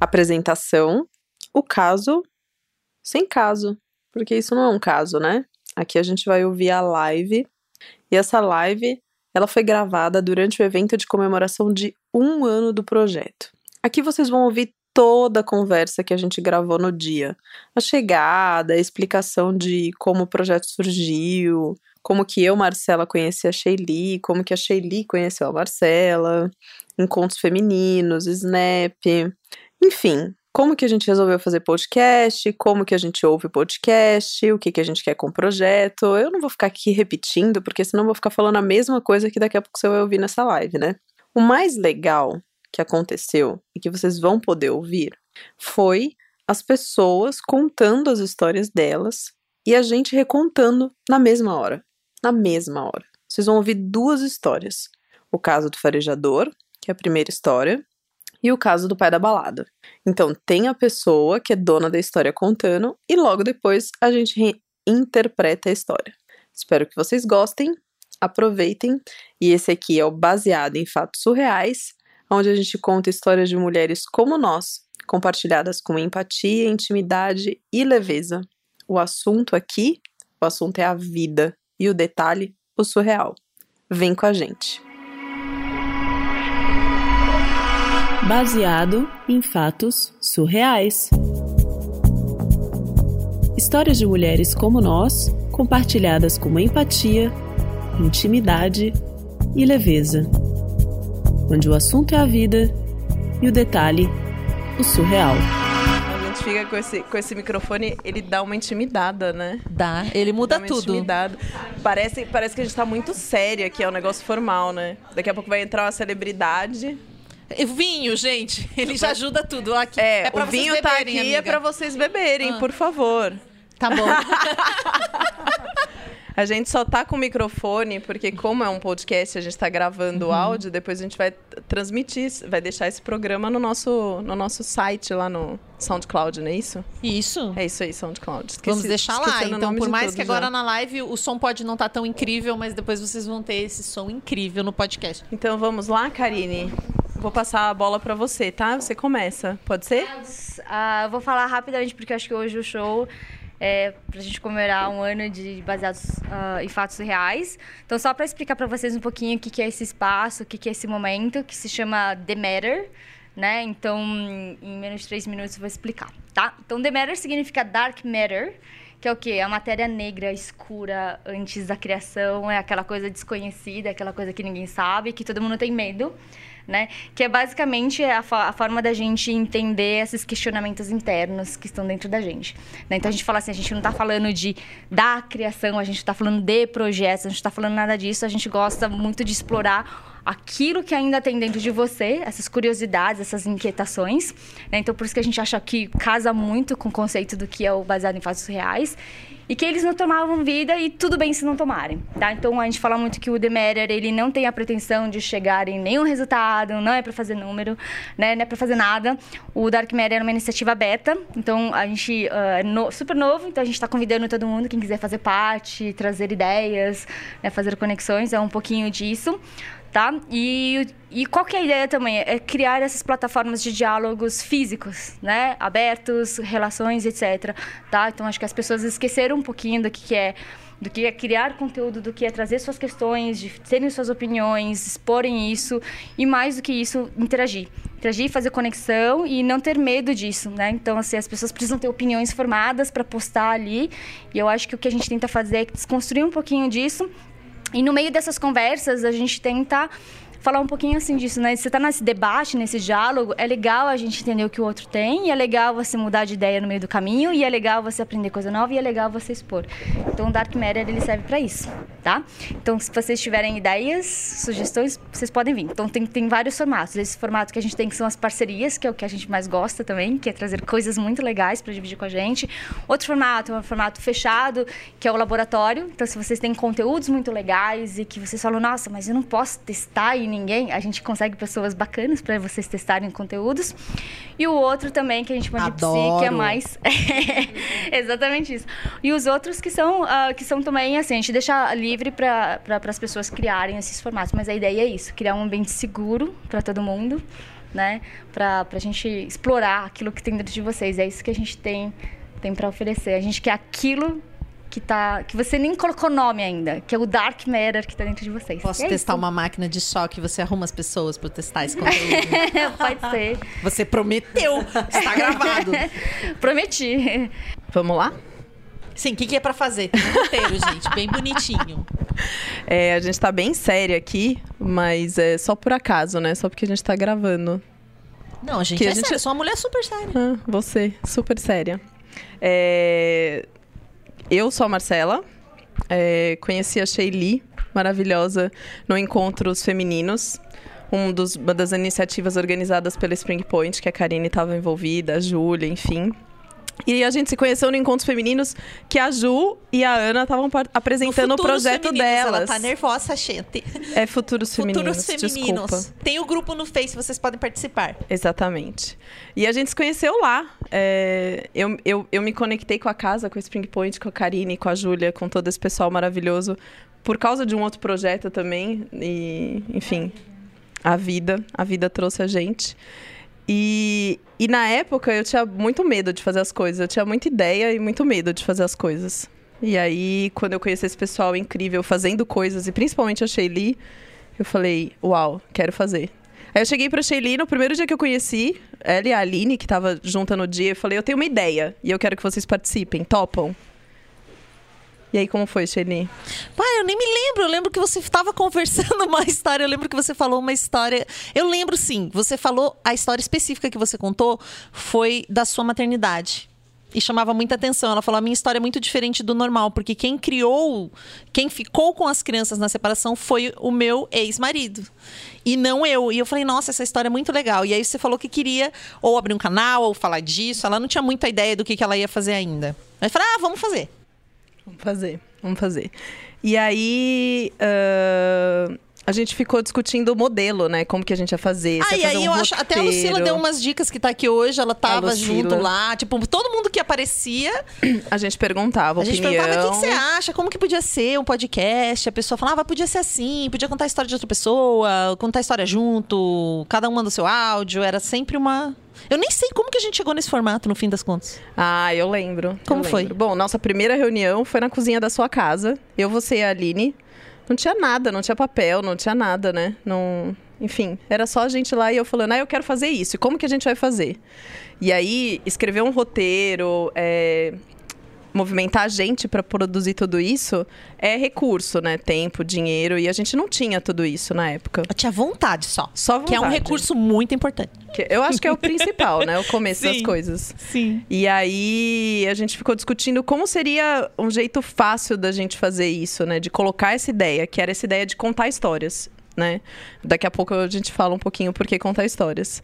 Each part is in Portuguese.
apresentação, o caso sem caso, porque isso não é um caso, né? Aqui a gente vai ouvir a live e essa live ela foi gravada durante o evento de comemoração de um ano do projeto. Aqui vocês vão ouvir toda a conversa que a gente gravou no dia. A chegada, a explicação de como o projeto surgiu, como que eu, Marcela, conheci a Sheili, como que a Sheili conheceu a Marcela, encontros femininos, Snap, enfim, como que a gente resolveu fazer podcast, como que a gente ouve podcast, o que que a gente quer com o projeto. Eu não vou ficar aqui repetindo, porque senão vou ficar falando a mesma coisa que daqui a pouco você vai ouvir nessa live, né? O mais legal que aconteceu e que vocês vão poder ouvir foi as pessoas contando as histórias delas e a gente recontando na mesma hora. Na mesma hora. Vocês vão ouvir duas histórias. O caso do farejador, que é a primeira história, e o caso do pai da balada. Então, tem a pessoa que é dona da história contando e logo depois a gente interpreta a história. Espero que vocês gostem, aproveitem. E esse aqui é o baseado em fatos surreais, onde a gente conta histórias de mulheres como nós, compartilhadas com empatia, intimidade e leveza. O assunto aqui, o assunto é a vida e o detalhe, o surreal. Vem com a gente. Baseado em fatos surreais. Histórias de mulheres como nós, compartilhadas com empatia, intimidade e leveza. Onde o assunto é a vida e o detalhe, o surreal. A gente fica com esse, com esse microfone, ele dá uma intimidada, né? Dá, ele muda tudo. Intimidada. Parece, parece que a gente tá muito sério aqui, é um negócio formal, né? Daqui a pouco vai entrar uma celebridade Vinho, gente, ele já ajuda tudo. Aqui, é, é o vinho tá aqui é amiga. é para vocês beberem, ah. por favor. Tá bom. A gente só tá com o microfone, porque como é um podcast, a gente está gravando uhum. áudio, depois a gente vai transmitir, vai deixar esse programa no nosso, no nosso site lá no SoundCloud, não é isso? Isso. É isso aí, SoundCloud. Esqueci, Vamos deixar lá. Então, por mais que agora já. na live o som pode não estar tá tão incrível, mas depois vocês vão ter esse som incrível no podcast. Então vamos lá, Karine? Vou passar a bola para você, tá? Você começa, pode ser? Uh, vou falar rapidamente, porque acho que hoje o show é pra gente comemorar um ano de baseados uh, em fatos reais. Então, só para explicar para vocês um pouquinho o que, que é esse espaço, o que, que é esse momento, que se chama The Matter, né? Então, em menos de três minutos eu vou explicar, tá? Então, The Matter significa Dark Matter, que é o quê? A matéria negra escura antes da criação, é aquela coisa desconhecida, aquela coisa que ninguém sabe, que todo mundo tem medo né? Que é basicamente a, a, forma da gente entender esses questionamentos internos que estão dentro da gente. Né? Então a gente fala assim, a gente não está falando de da criação, a gente está falando de projetos, a gente está falando nada disso, a gente gosta muito de explorar aquilo que ainda tem dentro de você, essas curiosidades, essas inquietações. Né? Então, por isso que a gente acha que casa muito com o conceito do que é o baseado em fatos reais e que eles não tomavam vida e tudo bem se não tomarem, tá? Então a gente fala muito que o Demeter ele não tem a pretensão de chegar em nenhum resultado, não é para fazer número, né? Não é para fazer nada. O Dark Matter é uma iniciativa beta, então a gente uh, é no, super novo, então a gente está convidando todo mundo quem quiser fazer parte, trazer ideias, né? fazer conexões, é um pouquinho disso tá? E, e qual que é a ideia também? É criar essas plataformas de diálogos físicos, né? Abertos, relações, etc. Tá? Então, acho que as pessoas esqueceram um pouquinho do que, que é do que é criar conteúdo, do que é trazer suas questões, de terem suas opiniões, exporem isso e mais do que isso, interagir. Interagir, fazer conexão e não ter medo disso, né? Então, assim, as pessoas precisam ter opiniões formadas para postar ali e eu acho que o que a gente tenta fazer é desconstruir um pouquinho disso e no meio dessas conversas, a gente tenta falar um pouquinho assim disso, né? Você está nesse debate, nesse diálogo, é legal a gente entender o que o outro tem, e é legal você mudar de ideia no meio do caminho, e é legal você aprender coisa nova, e é legal você expor. Então, o Dark Matter, ele serve para isso, tá? Então, se vocês tiverem ideias, sugestões, vocês podem vir. Então, tem, tem vários formatos. Esse formato que a gente tem que são as parcerias, que é o que a gente mais gosta também, que é trazer coisas muito legais para dividir com a gente. Outro formato é um formato fechado, que é o laboratório. Então, se vocês têm conteúdos muito legais e que vocês falam, nossa, mas eu não posso testar e ninguém, a gente consegue pessoas bacanas para vocês testarem conteúdos. E o outro também que a gente chama de psi, que é mais exatamente isso. E os outros que são uh, que são também assim, a gente deixa livre para pra, as pessoas criarem esses formatos, mas a ideia é isso, criar um ambiente seguro para todo mundo né? Pra, pra gente explorar aquilo que tem dentro de vocês. É isso que a gente tem, tem para oferecer. A gente quer aquilo que tá que você nem colocou nome ainda, que é o dark matter que tá dentro de vocês. Posso é testar isso. uma máquina de choque você arruma as pessoas para testar esse conteúdo? Pode ser. Você prometeu, está gravado. Prometi. Vamos lá? Sim, o que, que é para fazer? Tem um roteiro, gente, bem bonitinho. É, a gente tá bem séria aqui, mas é só por acaso, né? Só porque a gente tá gravando. Não, gente, Que é a gente- sou uma mulher super séria. Ah, você, super séria. É, Eu sou a Marcela, é, conheci a Sheili, maravilhosa, no Encontros Femininos. Um dos, uma das iniciativas organizadas pela Spring Point, que a Karine estava envolvida, a Júlia, enfim. E a gente se conheceu no Encontros Femininos, que a Ju e a Ana estavam apresentando o projeto delas. Ela tá nervosa, gente. É Futuros Femininos, Futuros Femininos. desculpa. Tem o grupo no Face, vocês podem participar. Exatamente. E a gente se conheceu lá. É, eu, eu, eu me conectei com a casa, com a Spring Point, com a Karine, com a Júlia, com todo esse pessoal maravilhoso, por causa de um outro projeto também. E, enfim, a vida, a vida trouxe a gente. E, e na época eu tinha muito medo de fazer as coisas. Eu tinha muita ideia e muito medo de fazer as coisas. E aí, quando eu conheci esse pessoal incrível fazendo coisas, e principalmente a Sheili, eu falei, uau, quero fazer. Aí eu cheguei pra Sheili no primeiro dia que eu conheci, ela e a Aline, que tava junta no dia, eu falei, eu tenho uma ideia e eu quero que vocês participem, topam? E aí, como foi, Sheili? Pai, eu nem me lembro. Eu lembro que você estava conversando uma história. Eu lembro que você falou uma história. Eu lembro sim. Você falou a história específica que você contou foi da sua maternidade. E chamava muita atenção. Ela falou: a minha história é muito diferente do normal, porque quem criou, quem ficou com as crianças na separação foi o meu ex-marido. E não eu. E eu falei, nossa, essa história é muito legal. E aí você falou que queria ou abrir um canal, ou falar disso. Ela não tinha muita ideia do que, que ela ia fazer ainda. Aí eu falei, ah, vamos fazer. Vamos fazer, vamos fazer. E aí, ah, a gente ficou discutindo o modelo, né? Como que a gente ia fazer. Ah, ia e aí um eu acho. Até a Lucila deu umas dicas que tá aqui hoje. Ela tava Lucila. junto lá. Tipo, todo mundo que aparecia, A gente perguntava a gente opinião. perguntava o que, que você acha, como que podia ser um podcast. A pessoa falava, ah, podia ser assim, podia contar a história de outra pessoa, contar a história junto, cada um manda o seu áudio. Era sempre uma. Eu nem sei como que a gente chegou nesse formato, no fim das contas. Ah, eu lembro. Como eu foi? lembro. Bom, nossa primeira reunião foi na cozinha da sua casa. Eu, você e a Aline. Não tinha nada, não tinha papel, não tinha nada, né? Não... Enfim, era só a gente lá e eu falando, ah, eu quero fazer isso. E como que a gente vai fazer? E aí, escrever um roteiro, é, movimentar a gente para produzir tudo isso é recurso, né? Tempo, dinheiro. E a gente não tinha tudo isso na época. Eu tinha vontade só. Só Que é um vontade. recurso muito importante. Que Eu acho que é o principal, né? O começo das Sim. coisas. Sim. E aí a gente ficou discutindo como seria um jeito fácil da gente fazer isso, né? De colocar essa ideia, que era essa ideia de contar histórias, né? Daqui a pouco a gente fala um pouquinho por que contar histórias.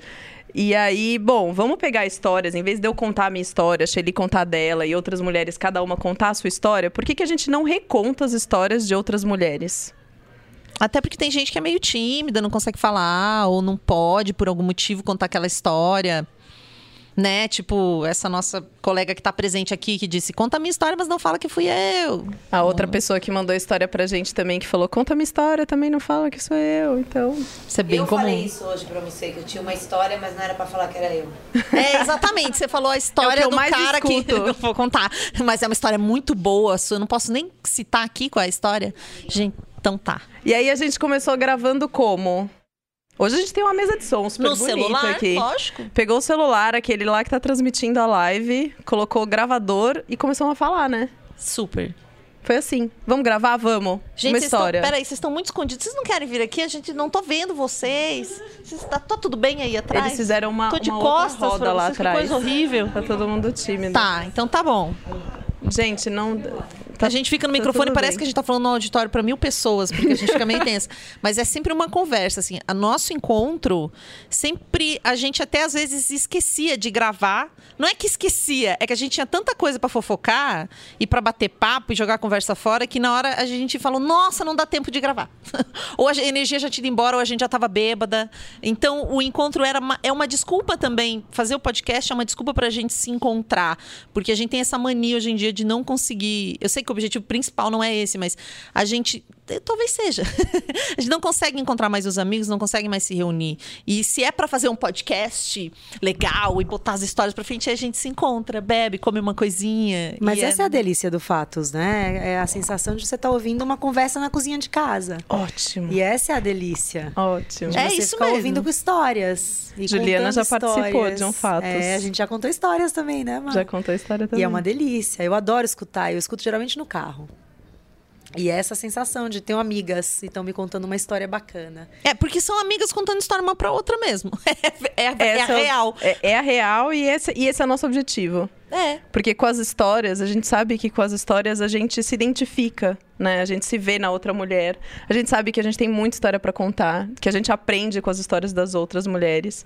E aí, bom, vamos pegar histórias, em vez de eu contar a minha história, a contar dela e outras mulheres, cada uma contar a sua história, por que, que a gente não reconta as histórias de outras mulheres? Até porque tem gente que é meio tímida, não consegue falar, ou não pode, por algum motivo, contar aquela história. Né? Tipo, essa nossa colega que tá presente aqui, que disse: conta a minha história, mas não fala que fui eu. A outra pessoa que mandou a história pra gente também, que falou, conta a minha história, também não fala que sou eu, então... Isso é bem eu comum. falei isso hoje pra você, que eu tinha uma história, mas não era pra falar que era eu. É, exatamente. Você falou a história eu do mais cara que. escuto. Não vou contar. Mas é uma história muito boa. sua. Eu não posso nem citar aqui qual é a história. Gente, então tá. E aí a gente começou gravando como? Hoje a gente tem uma mesa de som super no celular, aqui. lógico. Pegou o celular, aquele lá que tá transmitindo a live, colocou o gravador e começou a falar, né? Super. Foi assim. Vamos gravar? Vamos. Gente, uma estão, história. peraí, vocês estão muito escondidos. Vocês não querem vir aqui? A gente não tô vendo vocês. Vocês tá, tá tudo bem aí atrás? Eles fizeram uma, Tô de uma outra costas roda lá vocês, que atrás. coisa horrível. Tá todo mundo tímido. Tá, então tá bom. Gente, não... Tá, a gente fica no tá microfone, parece bem. que a gente tá falando no auditório pra mil pessoas, porque a gente fica meio tensa. Mas é sempre uma conversa, assim. A nosso encontro, sempre a gente até às vezes esquecia de gravar. Não é que esquecia, é que a gente tinha tanta coisa pra fofocar e pra bater papo e jogar a conversa fora que na hora a gente falou: nossa, não dá tempo de gravar. ou a energia já tinha ido embora, ou a gente já tava bêbada. Então o encontro era uma, é uma desculpa também. Fazer o podcast é uma desculpa pra gente se encontrar. Porque a gente tem essa mania hoje em dia de não conseguir. Eu sei que o objetivo principal não é esse, mas a gente talvez seja. a gente não consegue encontrar mais os amigos, não consegue mais se reunir. E se é pra fazer um podcast legal e botar as histórias pra frente, aí a gente se encontra, bebe, come uma coisinha. Mas e essa é... a delícia do Fatos, né? É a sensação de você estar ouvindo uma conversa na cozinha de casa. Ótimo. E essa é a delícia. Ótimo. De É isso ficar mesmo. ouvindo com histórias. e Juliana já participou histórias. de um Fatos. É, a gente já contou histórias também, né, Mar? Já contou história também. E é uma delícia. Eu adoro escutar. Eu escuto geralmente no carro. E é essa sensação de ter amigas e estão me contando uma história bacana. É, porque são amigas contando história uma pra outra mesmo. É, é, é a o- real. É, é a real e esse, e esse é o nosso objetivo. É. Porque com as histórias, a gente sabe que com as histórias a gente se identifica, né? A gente se vê na outra mulher. A gente sabe que a gente tem muita história pra contar, que a gente aprende com as histórias das outras mulheres.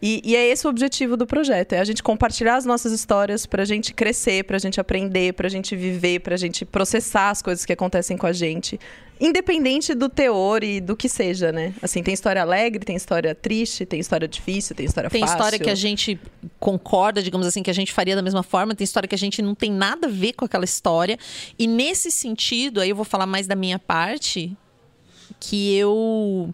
E, e é esse o objetivo do projeto, é a gente compartilhar as nossas histórias pra gente crescer, pra gente aprender, pra gente viver, pra gente processar as coisas que acontecem com a gente. Independente do teor e do que seja, né? Assim, tem história alegre, tem história triste, tem história difícil, tem história Tem fácil. história que a gente concorda, digamos assim, que a gente faria da mesma forma, tem história que a gente não tem nada a ver com aquela história. E nesse sentido, aí eu vou falar mais da minha parte, que eu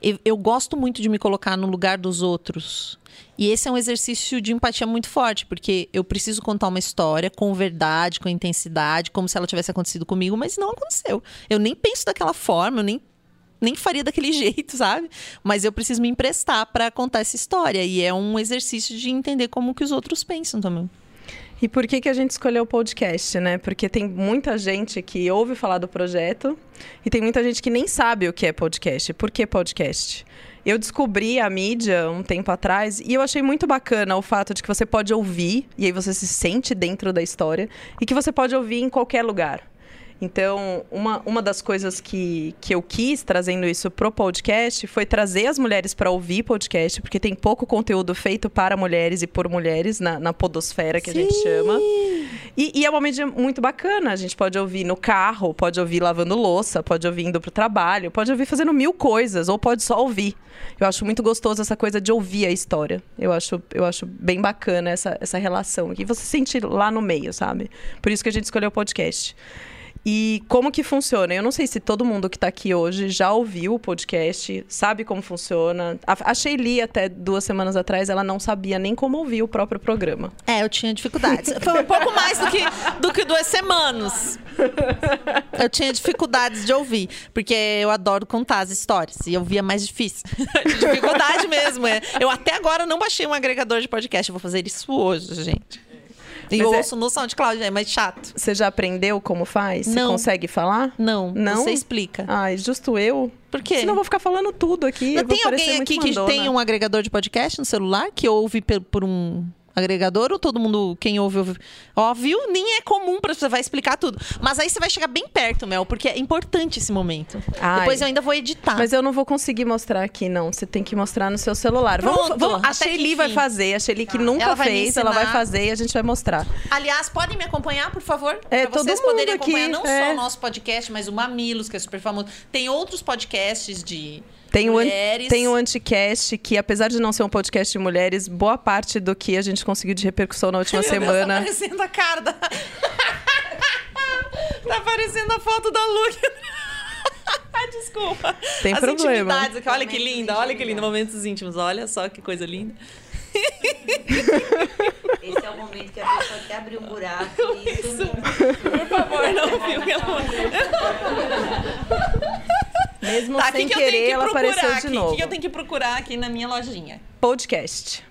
eu, eu gosto muito de me colocar no lugar dos outros. E esse é um exercício de empatia muito forte, porque eu preciso contar uma história com verdade, com intensidade, como se ela tivesse acontecido comigo, mas não aconteceu. Eu nem penso daquela forma, eu nem nem faria daquele jeito, sabe? Mas eu preciso me emprestar para contar essa história e é um exercício de entender como que os outros pensam também. E por que, que a gente escolheu o podcast, né? Porque tem muita gente que ouve falar do projeto e tem muita gente que nem sabe o que é podcast. Por que podcast? Eu descobri a mídia um tempo atrás e eu achei muito bacana o fato de que você pode ouvir e aí você se sente dentro da história e que você pode ouvir em qualquer lugar. Então, uma, uma das coisas que, que eu quis trazendo isso pro podcast foi trazer as mulheres para ouvir podcast, porque tem pouco conteúdo feito para mulheres e por mulheres na, na podosfera que a gente chama. E, e é uma mídia muito bacana. A gente pode ouvir no carro, pode ouvir lavando louça, pode ouvir indo pro trabalho, pode ouvir fazendo mil coisas, ou pode só ouvir. Eu acho muito gostoso essa coisa de ouvir a história. Eu acho, eu acho bem bacana essa, essa relação. E você se sente lá no meio, sabe? Por isso que a gente escolheu o podcast. E como que funciona? Eu não sei se todo mundo que está aqui hoje já ouviu o podcast, sabe como funciona. A, a Sheili, até duas semanas atrás, ela não sabia nem como ouvir o próprio programa. É, eu tinha dificuldades. Foi um pouco mais do que, do que duas semanas. Eu tinha dificuldades de ouvir, porque eu adoro contar as histórias. E eu via mais difícil. Dificuldade mesmo. É. Eu até agora não baixei um agregador de podcast. Eu vou fazer isso hoje, gente. E eu Mas é- ouço no SoundCloud, é mais chato. Você já aprendeu como faz? Você Não. consegue falar? Não, Não? você explica. Ai, justo eu. Por quê? Senão eu vou ficar falando tudo aqui. Não eu tem alguém aqui que mandona. tem um agregador de podcast no celular que ouve por um agregador ou todo mundo, quem ouve, ouve? Ó, viu? Nem é comum pra você vai explicar tudo. Mas aí você vai chegar bem perto, Mel, porque é importante esse momento. Ai. Depois eu ainda vou editar. Mas eu não vou conseguir mostrar aqui, não. Você tem que mostrar no seu celular. Vamos, Pronto, vamos- a até que Sheili vai fazer. A Sheili que nunca vai me fez, ela vai fazer e a gente vai mostrar. Aliás, podem me acompanhar, por favor? É, pra vocês poderem acompanhar aqui, não é. só o nosso podcast, mas o Mamilos, que é super famoso. Tem outros podcasts de Tem o, mulheres. tem o Anticast, que apesar de não ser um podcast de mulheres, boa parte do que a gente conseguiu de repercussão na última Meu Deus, tá semana. aparecendo a cara da... tá aparecendo a foto da Lu. Ai, desculpa. Tem As problema. intimidades aqui. Olha que linda, de olha que lindo. intimidade. Momentos íntimos. Olha só que coisa linda. Esse é o momento que a pessoa quer abrir um buraco e isso Por favor, não filme ela. Mesmo Tá, o sem que, que eu tenho querer, que ela procurar apareceu aqui? de O novo. que, que eu tenho que procurar aqui na minha lojinha? Podcast.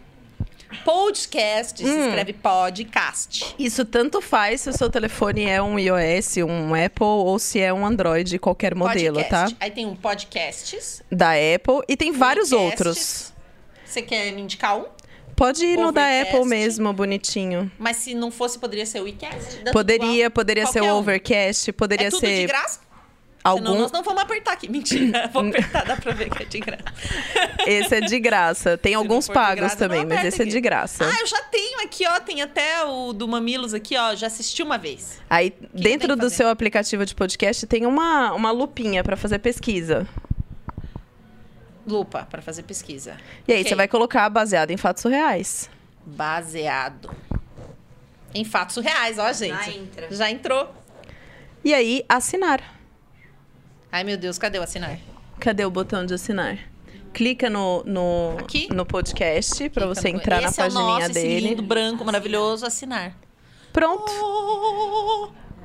Podcast, se Hum. escreve podcast. Isso tanto faz se o seu telefone é um iOS, um Apple ou se é um Android, qualquer modelo, Podcast. tá? Aí tem um podcasts. Da Apple e tem vários podcasts. outros. Você quer me indicar um? Pode ir no da Overcast. Apple mesmo, bonitinho. Mas se não fosse, poderia ser o iCast? Poderia, poderia ser Qualquer o um. Overcast, poderia É tudo ser de graça? Senão algum. nós não vamos apertar aqui. Mentira. Vou apertar, dá pra ver que é de graça. Esse é de graça. Tem não alguns pagos graça, também, mas esse é aqui. de graça. Ah, eu já tenho aqui, ó. Tem até o do Mamilos aqui, ó. Já assisti uma vez. Aí, tem dentro que do seu aplicativo de podcast, tem uma, uma lupinha pra fazer pesquisa. Lupa, pra fazer pesquisa. E aí, Ok. você vai colocar baseado em fatos reais. Baseado em fatos reais, ó, gente. Já entra. Já entrou. E aí, assinar. Ai, meu Deus, cadê o assinar? Cadê o botão de assinar? Clica no, no, Aqui? no podcast pra Clica você entrar na Esse é o pagininha nosso, esse dele. lindo, branco, maravilhoso, assinar. Pronto.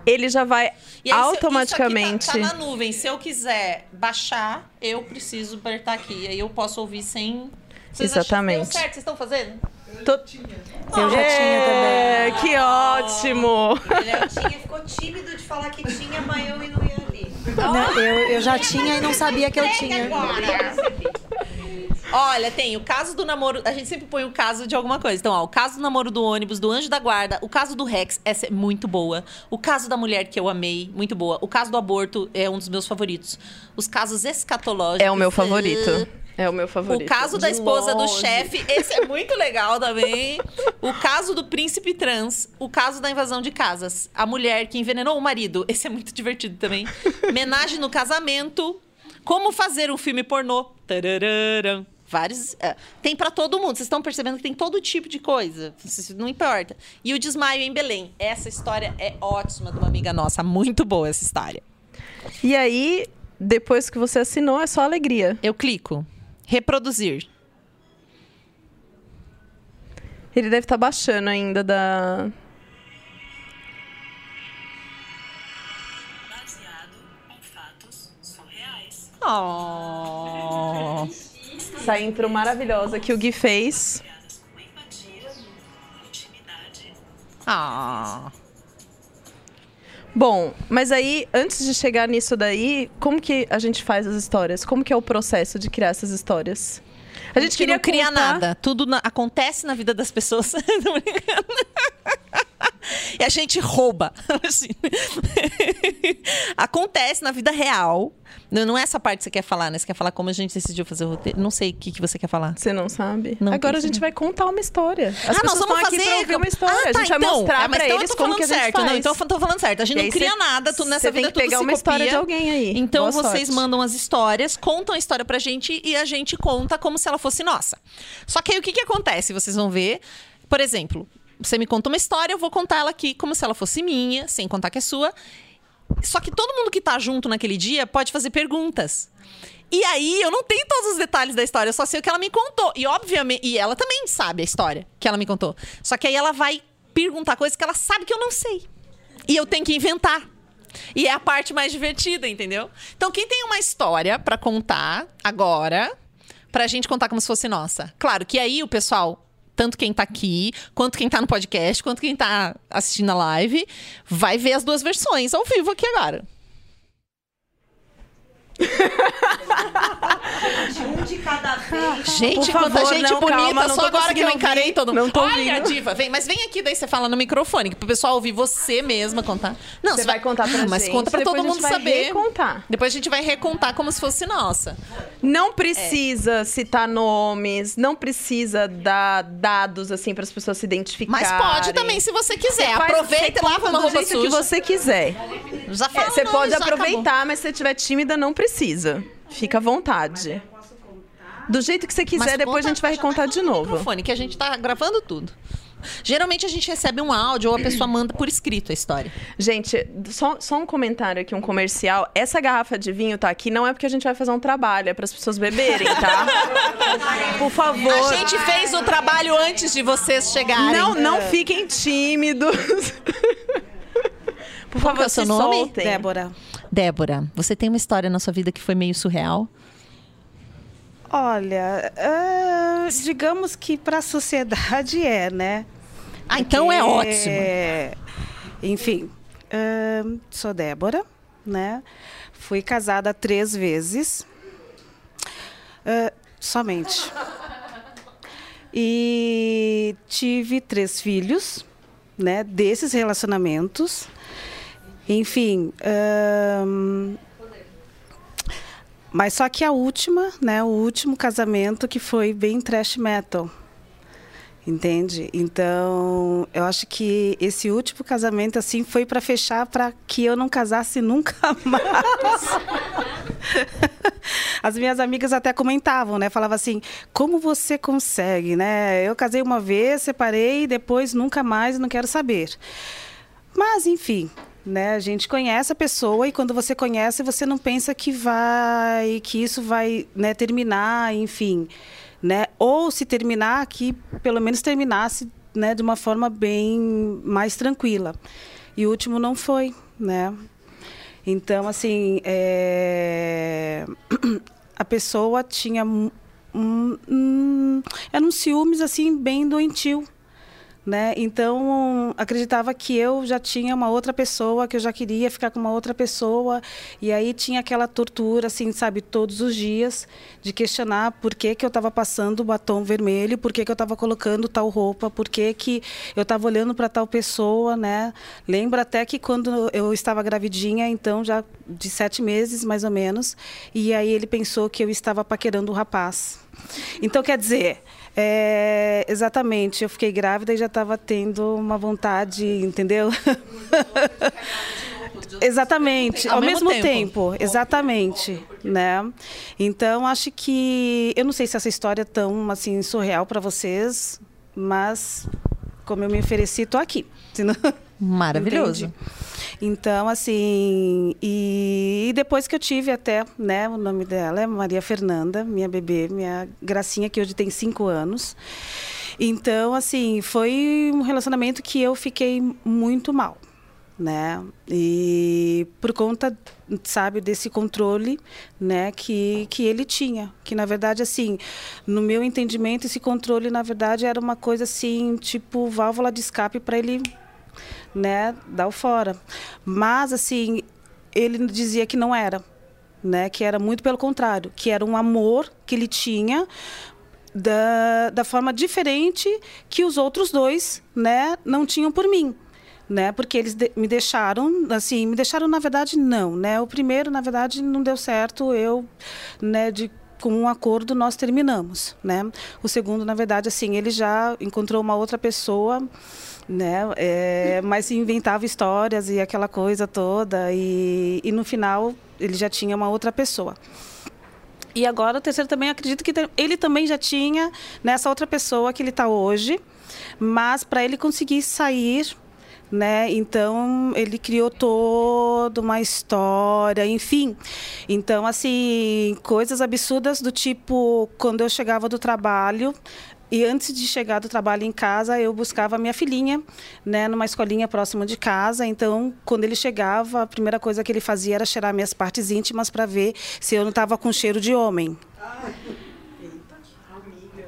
Ele já vai E aí, automaticamente. Isso aqui tá, tá na nuvem. Se eu quiser baixar, eu preciso apertar aqui. Aí eu posso ouvir sem. Vocês acham- Exatamente. Deu certo? Vocês estão fazendo? To- Eu já tinha É, que ótimo! Ele tinha, ficou tímido de falar que tinha, mas eu não ia. Não, eu, eu já tinha e não sabia que eu tinha. Olha, tem o caso do namoro. A gente sempre põe o caso de alguma coisa. Então, ó, o caso do namoro do ônibus, do anjo da guarda, o caso do Rex, essa é muito boa. O caso da mulher que eu amei, muito boa. O caso do aborto é um dos meus favoritos. Os casos escatológicos. É o meu favorito. uh, É o meu favorito. O caso da De esposa do longe. chefe, esse é muito legal também. O caso do príncipe trans, o caso da invasão de casas, a mulher que envenenou o marido, esse é muito divertido também. Menagem no casamento, como fazer um filme pornô. Tarararam. Vários. é, tem pra todo mundo. Vocês estão percebendo que tem todo tipo de coisa. Isso Não importa. E o desmaio em Belém. Essa história é ótima de uma amiga nossa. Muito boa essa história. E aí, depois que você assinou, é só alegria. Eu clico. Reproduzir. Ele deve estar baixando ainda da. Oh. Essa intro maravilhosa que o Gui fez. Ah. Bom, mas aí, antes de chegar nisso daí, como que a gente faz as histórias? Como que é o processo de criar essas histórias? A gente queria não cria contar- nada. Tudo na- acontece na vida das pessoas. Brincando. E a gente rouba. Assim. acontece na vida real. Não, é essa parte que você quer falar, né? Você quer falar como a gente decidiu fazer o roteiro. Não sei o que, que você quer falar. Você não sabe? Não, Agora a gente vai contar uma história. As ah, nós vamos fazer. uma história. Ah, a tá, gente vai então. mostrar Ah, mas pra então eu eles tô como falando que a gente certo. faz. Não, então eu tô falando certo. A gente não cria cê- nada. Tudo nessa cê tem vida que tudo pegar uma história de alguém aí. Então Boa vocês sorte. mandam as histórias, contam a história pra gente e a gente conta como se ela fosse nossa. Só que aí o que, que acontece? Vocês vão ver. Por exemplo, você me conta uma história, eu vou contar ela aqui como se ela fosse minha, sem contar que é sua. Só que todo mundo que tá junto naquele dia pode fazer perguntas. E aí, eu não tenho todos os detalhes da história, eu só sei o que ela me contou. E, obviamente, e ela também sabe a história que ela me contou. Só que aí ela vai perguntar coisas que ela sabe que eu não sei. E eu tenho que inventar. E é a parte mais divertida, entendeu? Então, quem tem uma história pra contar agora, pra gente contar como se fosse nossa. Claro que aí o pessoal, tanto quem tá aqui, quanto quem tá no podcast, quanto quem tá assistindo a live, vai ver as duas versões ao vivo aqui agora. Um de cada vez. Gente, favor, quanta gente não, bonita, calma, não só agora que eu encarei ouvir. todo mundo. Não tô Olha, ouvindo. diva, vem, mas vem aqui, daí você fala no microfone, pro pessoal ouvir você mesma contar. Não, Você vai contar pra Mas gente, conta pra depois todo a gente mundo vai saber. recontar. Depois a gente vai recontar como se fosse nossa. Não precisa citar nomes, não precisa dar dados assim para as pessoas se identificarem. Mas pode também, se você quiser. Faz- Aproveita e você lava uma roupa jeito que suja. você quiser. Já É, você o nome, pode já acabou. aproveitar, mas se você estiver tímida, não precisa. Fica à vontade. Do jeito que você quiser, Mas depois a gente vai já recontar vai de no novo. microfone, que a gente tá gravando tudo. Geralmente a gente recebe um áudio ou a pessoa manda por escrito a história. Gente, só, só um comentário aqui, um comercial. Essa garrafa de vinho tá aqui não é porque a gente vai fazer um trabalho, é para as pessoas beberem, tá? Por favor. A gente fez o trabalho antes de vocês chegarem. Não, não fiquem tímidos. Por Qual favor, é seu se nome? soltem. Débora. Débora, você tem uma história na sua vida que foi meio surreal? Olha, ah, digamos que para a sociedade é, né? Ah, então é ótimo. Enfim, ah, sou Débora, né? Fui casada três vezes. Ah, somente. E tive três filhos, né? Desses relacionamentos. Enfim. mas só que a última, né, o último casamento que foi bem trash metal. Entende? Então, eu acho que esse último casamento assim foi para fechar para que eu não casasse nunca mais. As minhas amigas até comentavam, né? Falavam assim: "Como você consegue, né? Eu casei uma vez, separei, depois nunca mais, não quero saber". Mas, enfim, né? A gente conhece a pessoa e quando você conhece, você não pensa que vai, que isso vai, né, terminar, enfim, né? Ou se terminar, que pelo menos terminasse, né, de uma forma bem mais tranquila. E o último não foi, né? Então, assim, é... a pessoa tinha um, um, era um ciúmes assim bem doentio né? Então, acreditava que eu já tinha uma outra pessoa, que eu já queria ficar com uma outra pessoa. E aí tinha aquela tortura, assim, sabe, todos os dias, de questionar por que, que eu estava passando batom vermelho, por que, que eu estava colocando tal roupa, por que, que eu estava olhando para tal pessoa, né? Lembro até que quando eu estava gravidinha, então já de sete meses, mais ou menos, e aí ele pensou que eu estava paquerando o rapaz. Então, quer dizer, é, exatamente, eu fiquei grávida e já estava tendo uma vontade, entendeu? exatamente, ao, ao mesmo, mesmo tempo. tempo. exatamente, né? Então acho que eu não sei se essa história é tão assim surreal para vocês, mas como eu me ofereci, tô aqui. Maravilhoso. Entende? Então, assim, e, e, depois que eu tive até, né, o nome dela é Maria Fernanda, minha bebê, minha gracinha, que hoje tem cinco anos. Então, assim, foi um relacionamento que eu fiquei muito mal, né? E por conta, sabe, desse controle, né, que, que ele tinha. Que, na verdade, assim, no meu entendimento, esse controle, na verdade, era uma coisa, assim, tipo válvula de escape para ele né, dar o fora. Mas, assim, ele dizia que não era, né, que era muito pelo contrário, que era um amor que ele tinha da, da forma diferente que os outros dois, né, não tinham por mim. Né, porque eles de, me deixaram, assim, me deixaram na verdade não, né? O primeiro, na verdade, não deu certo. Eu, né, de com um acordo nós terminamos, né? O segundo, na verdade, assim, ele já encontrou uma outra pessoa né? É, mas inventava histórias e aquela coisa toda e, e no final ele já tinha uma outra pessoa. E agora o terceiro também acredito que ele também já tinha nessa outra pessoa que ele está hoje, mas para ele conseguir sair né? Então ele criou toda uma história, enfim. Então assim, coisas absurdas do tipo quando eu chegava do trabalho, e antes de chegar do trabalho em casa, eu buscava minha filhinha, né, numa escolinha próxima de casa. Então, quando ele chegava, a primeira coisa que ele fazia era cheirar minhas partes íntimas para ver se eu não estava com cheiro de homem.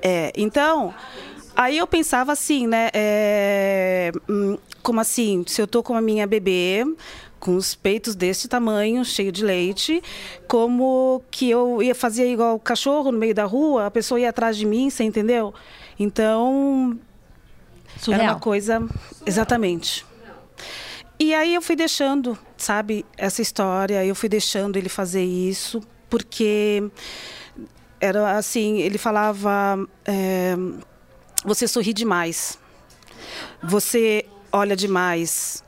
É, então, aí eu pensava assim, né, é, hum, como assim, se eu tô com a minha bebê, com os peitos desse tamanho, cheio de leite, como que eu ia fazer igual o cachorro no meio da rua, a pessoa ia atrás de mim, você entendeu? Então, Surreal. era uma coisa exatamente. E aí eu fui deixando, sabe, essa história, eu fui deixando ele fazer isso, porque era assim, ele falava, é, você sorri demais, você olha demais,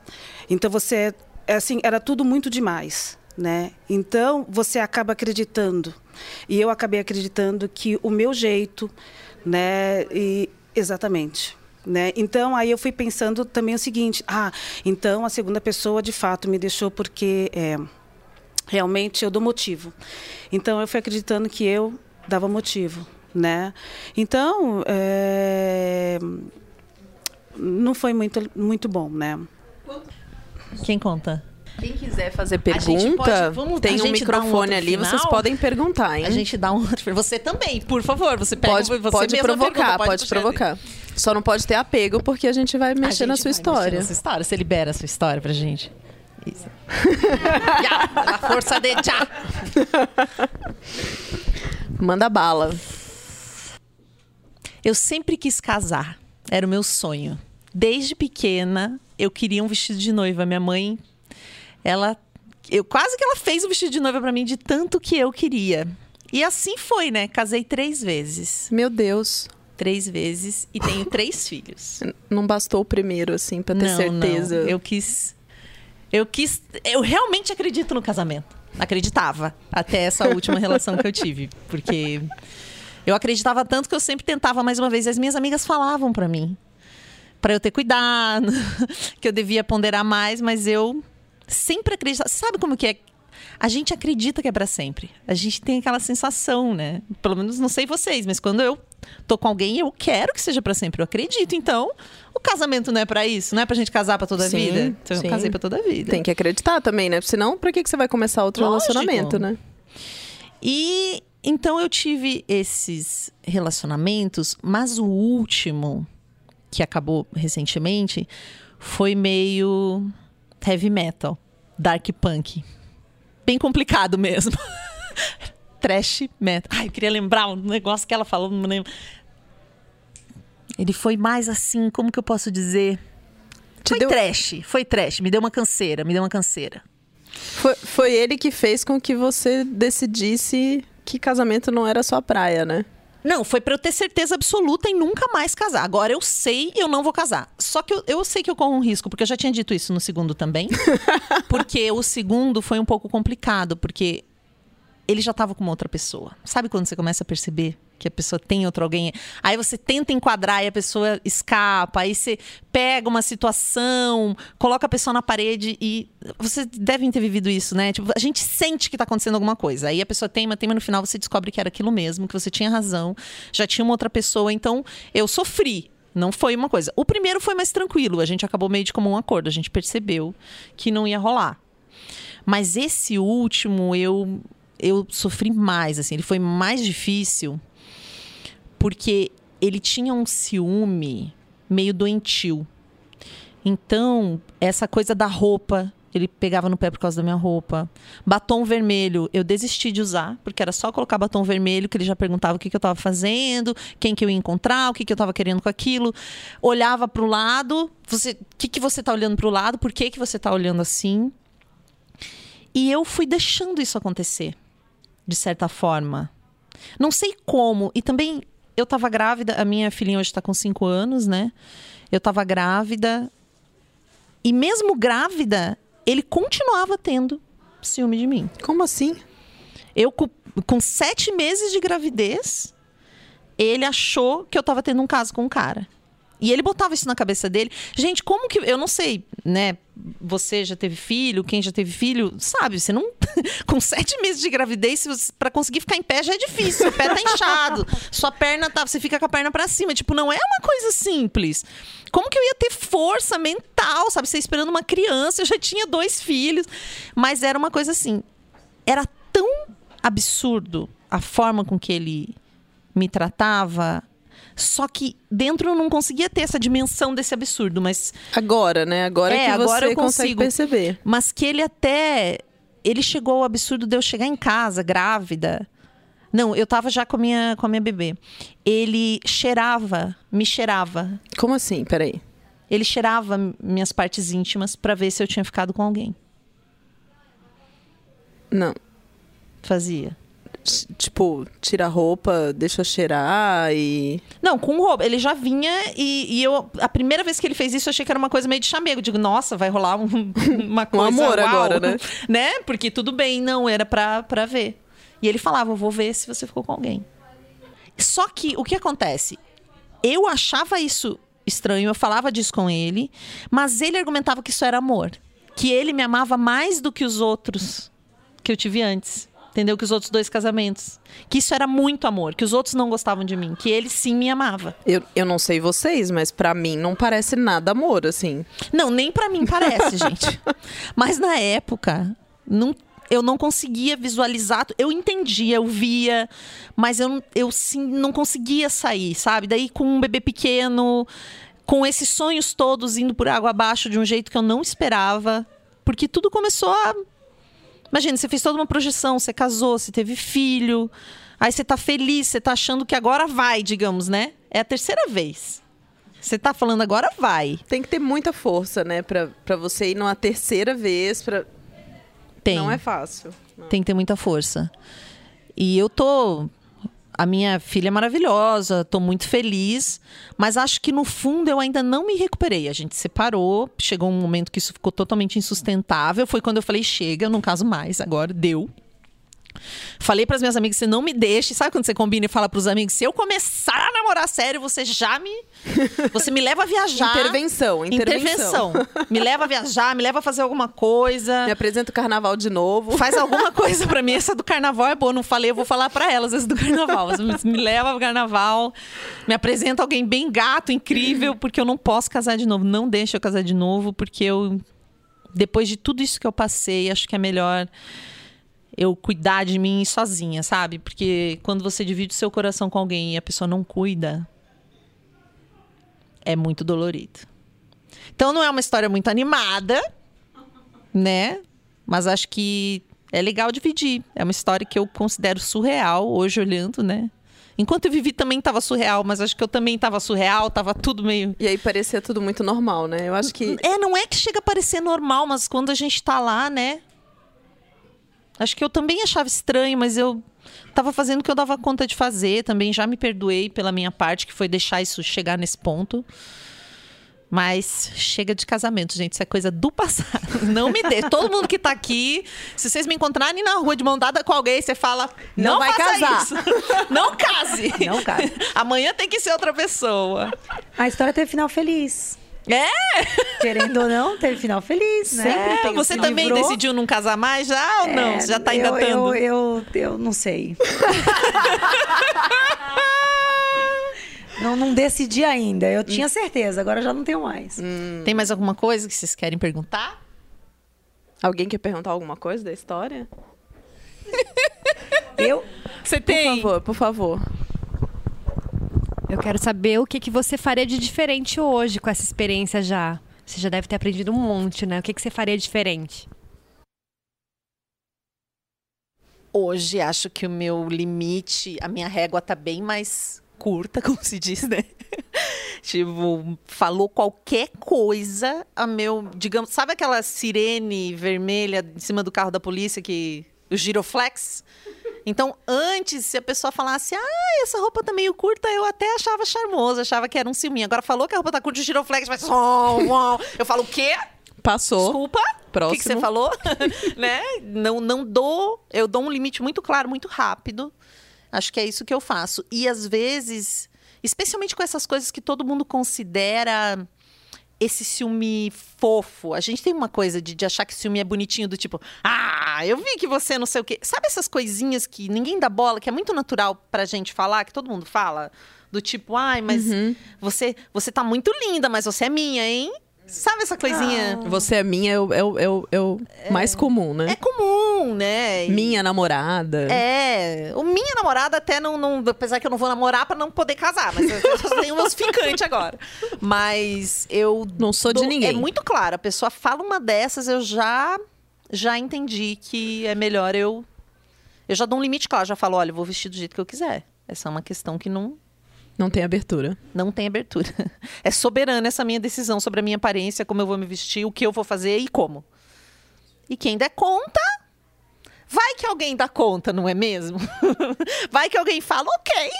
então você é assim, era tudo muito demais, né? Então você acaba acreditando e eu acabei acreditando que o meu jeito, né? E exatamente. Né? Então aí eu fui pensando também o seguinte, ah, então a segunda pessoa de fato me deixou porque é, realmente eu dou motivo. Então eu fui acreditando que eu dava motivo, né? Então é, não foi muito muito bom, né? Quem conta? Quem quiser fazer pergunta, pode, vamos, tem um microfone um ali, final, vocês podem perguntar, hein? A gente dá um outro. Você também, por favor, você pega pode, você pode provocar, pergunta, pode, pode provocar. Só não pode ter apego porque a gente vai mexer gente na sua história. Na sua história, você libera a sua história pra gente. Isso. a força de já. Manda bala. Eu sempre quis casar. Era o meu sonho. Desde pequena, eu queria um vestido de noiva. Minha mãe, ela. Eu, quase que ela fez o vestido de noiva para mim de tanto que eu queria. E assim foi, né? Casei três vezes. Meu Deus. Três vezes e tenho três filhos. Não bastou o primeiro, assim, pra ter não, certeza. Não. Eu quis. Eu quis. Eu realmente acredito no casamento. Acreditava. Até essa última relação que eu tive. Porque eu acreditava tanto que eu sempre tentava mais uma vez. As minhas amigas falavam para mim para eu ter cuidado, que eu devia ponderar mais, mas eu sempre acreditar. Sabe como que é? A gente acredita que é pra sempre. A gente tem aquela sensação, né? Pelo menos não sei vocês, mas quando eu tô com alguém, eu quero que seja pra sempre. Eu acredito. Então, o casamento não é pra isso, não é pra gente casar pra toda a Sim, vida. Então, sim. eu casei pra toda a vida. Tem que acreditar também, né? Senão, pra que que você vai começar outro Lógico. relacionamento, né? E então eu tive esses relacionamentos, mas o último, que acabou recentemente, foi meio heavy metal, dark punk. Bem complicado mesmo. Trash metal. Ai, eu queria lembrar um negócio que ela falou, não lembro. Ele foi mais assim, como que eu posso dizer? Te foi deu- trash, foi trash. Me deu uma canseira, me deu uma canseira. Foi, foi ele que fez com que você decidisse que casamento não era sua praia, né? Não, foi pra eu ter certeza absoluta em nunca mais casar. Agora eu sei e eu não vou casar. Só que eu, eu sei que eu corro um risco, porque eu já tinha dito isso no segundo também. porque o segundo foi um pouco complicado, porque ele já tava com uma outra pessoa. Sabe quando você começa a perceber que a pessoa tem outro alguém? Aí você tenta enquadrar e a pessoa escapa. Aí você pega uma situação, coloca a pessoa na parede e. Vocês devem ter vivido isso, né? Tipo, a gente sente que tá acontecendo alguma coisa. Aí a pessoa teima, teima, no final você descobre que era aquilo mesmo, que você tinha razão, já tinha uma outra pessoa. Então, eu sofri. Não foi uma coisa. O primeiro foi mais tranquilo. A gente acabou meio de comum acordo. A gente percebeu que não ia rolar. Mas esse último, eu eu sofri mais, assim, ele foi mais difícil porque ele tinha um ciúme meio doentio. Então, essa coisa da roupa, ele pegava no pé por causa da minha roupa. Batom vermelho, eu desisti de usar, porque era só colocar batom vermelho, que ele já perguntava o que, que eu estava fazendo, quem que eu ia encontrar, o que, que eu estava querendo com aquilo. Olhava para o lado, você, o que, que você está olhando para o lado, por que, que você está olhando assim? E eu fui deixando isso acontecer, de certa forma. Não sei como. E também eu tava grávida, a minha filhinha hoje tá com 5 anos, né? Eu tava grávida. E mesmo grávida, ele continuava tendo ciúme de mim. Como assim? Eu, com, com sete meses de gravidez, ele achou que eu tava tendo um caso com um cara. E ele botava isso na cabeça dele. Gente, como que. Eu não sei, né? Você já teve filho, quem já teve filho, sabe? Você não. com sete meses de gravidez, pra conseguir ficar em pé já é difícil. Seu pé tá inchado. Sua perna tá. Você fica com a perna pra cima. Tipo, não é uma coisa simples. Como que eu ia ter força mental, sabe? Você esperando uma criança, eu já tinha dois filhos. Mas era uma coisa assim. Era tão absurdo a forma com que ele me tratava. Só que dentro eu não conseguia ter essa dimensão desse absurdo, mas Agora, né? Agora É, que agora você eu consegue consigo. perceber. mas que ele até ele chegou ao absurdo de eu chegar em casa grávida. Não, eu tava já com a minha com a minha bebê. Ele cheirava, me cheirava. Como assim? Peraí. Ele cheirava minhas partes íntimas pra ver se eu tinha ficado com alguém. Não. Fazia. Tipo, tira a roupa, deixa cheirar e. Não, com roupa. Ele já vinha e, e eu. A primeira vez que ele fez isso, eu achei que era uma coisa meio de chamego. Digo, nossa, vai rolar um- uma coisa. amor uau. agora, né? né? Porque tudo bem, não, era pra, pra ver. E ele falava, vou ver se você ficou com alguém. Só que o que acontece? Eu achava isso estranho, eu falava disso com ele, mas ele argumentava que isso era amor. Que ele me amava mais do que os outros que eu tive antes. Entendeu? Que os outros dois casamentos. Que isso era muito amor, que os outros não gostavam de mim, que ele sim me amava. Eu, eu não sei vocês, mas pra mim não parece nada amor, assim. Não, nem pra mim parece, gente. Mas na época, não, eu não conseguia visualizar. Eu entendia, eu via, mas eu, eu sim, não conseguia sair, sabe? Daí com um bebê pequeno, com esses sonhos todos indo por água abaixo de um jeito que eu não esperava. Porque tudo começou a. Imagina, você fez toda uma projeção, você casou, você teve filho. Aí você tá feliz, você tá achando que agora vai, digamos, né? É a terceira vez. Você tá falando agora vai. Tem que ter muita força, né? Pra, pra você ir numa terceira vez. Pra... Tem. Não é fácil. Tem que ter muita força. E eu tô. A minha filha é maravilhosa, tô muito feliz, mas acho que no fundo eu ainda não me recuperei. A gente separou, chegou um momento que isso ficou totalmente insustentável. Foi quando eu falei: chega, eu não caso mais, agora deu. Falei pras minhas amigas, você não me deixe. Sabe quando você combina e fala pros amigos, se eu começar a namorar sério, você já me. Você me leva a viajar. Intervenção, intervenção. Me leva a viajar, me leva a fazer alguma coisa. Me apresenta o carnaval de novo. Faz alguma coisa pra mim. Essa do carnaval é boa. Não falei, eu vou falar pra elas essa do carnaval. Mas Me leva ao carnaval. Me apresenta alguém bem gato, incrível, porque eu não posso casar de novo. Não deixa eu casar de novo, porque eu. Depois de tudo isso que eu passei, acho que é melhor eu cuidar de mim sozinha, sabe? Porque quando você divide o seu coração com alguém e a pessoa não cuida, é muito dolorido. Então não é uma história muito animada, né? Mas acho que é legal dividir. É uma história que eu considero surreal hoje olhando, né? Enquanto eu vivi também estava surreal, mas acho que eu também estava surreal, tava tudo meio E aí parecia tudo muito normal, né? Eu acho que. é, não é que chega a parecer normal, mas quando a gente tá lá, né? Acho que eu também achava estranho, mas eu tava fazendo o que eu dava conta de fazer. Também já me perdoei pela minha parte, que foi deixar isso chegar nesse ponto. Mas chega de casamento, gente. Isso é coisa do passado. Não me dê. Todo mundo que tá aqui, se vocês me encontrarem na rua de mão dada com alguém, você fala: Não, Não vai casar." isso. Não case. Não case. Amanhã tem que ser outra pessoa. A história teve final feliz. É? Querendo ou não, teve final feliz, né? É, Tem- você também livrou. decidiu não casar mais já ou não? É, Você já tá eu, engatando? eu, eu, eu não sei. não, não decidi ainda. Eu tinha certeza, agora já não tenho mais. Tem mais alguma coisa que vocês querem perguntar? Alguém quer perguntar alguma coisa da história? Eu, Você Por favor, por favor. Eu quero saber o que, que você faria de diferente hoje com essa experiência já. Você já deve ter aprendido um monte, né? O que, que você faria diferente? Hoje acho que o meu limite, a minha régua tá bem mais curta, como se diz, né? tipo, falou qualquer coisa, a meu, digamos, sabe aquela sirene vermelha em cima do carro da polícia que o giroflex? Então, antes, se a pessoa falasse, ah, essa roupa tá meio curta, eu até achava charmoso, achava que era um ciúminho. Agora falou que a roupa tá curta, o giroflex vai. Eu falo, o quê? Passou. Desculpa. O que, que Próximo. você falou? né? Não, não dou. Eu dou um limite muito claro, muito rápido. Acho que é isso que eu faço. E às vezes, especialmente com essas coisas que todo mundo considera esse ciúme fofo. A gente tem uma coisa de, de achar que ciúme é bonitinho, do tipo, ah, eu vi que você não sei o quê. Sabe essas coisinhas que ninguém dá bola, que é muito natural pra gente falar, que todo mundo fala? Do tipo, ai, mas você, você tá muito linda, mas você é minha, hein? Sabe essa coisinha? Você é minha, é o, é o, é o- é mais comum, né? É comum, né? E- Minha namorada. É, o minha namorada até não, não- apesar que eu não vou namorar pra não poder casar, mas eu, eu tenho meus ficantes agora. Mas eu Não sou de dou- ninguém. É muito claro, a pessoa fala uma dessas, eu já já entendi que é melhor eu eu já dou um limite claro, já falo, olha, eu vou vestir do jeito que eu quiser. Essa é uma questão que não Não tem abertura. não tem abertura. É soberana essa minha decisão sobre a minha aparência, como eu vou me vestir, o que eu vou fazer e como. E quem der conta, vai que alguém dá conta, não é mesmo? Vai que alguém fala, ok,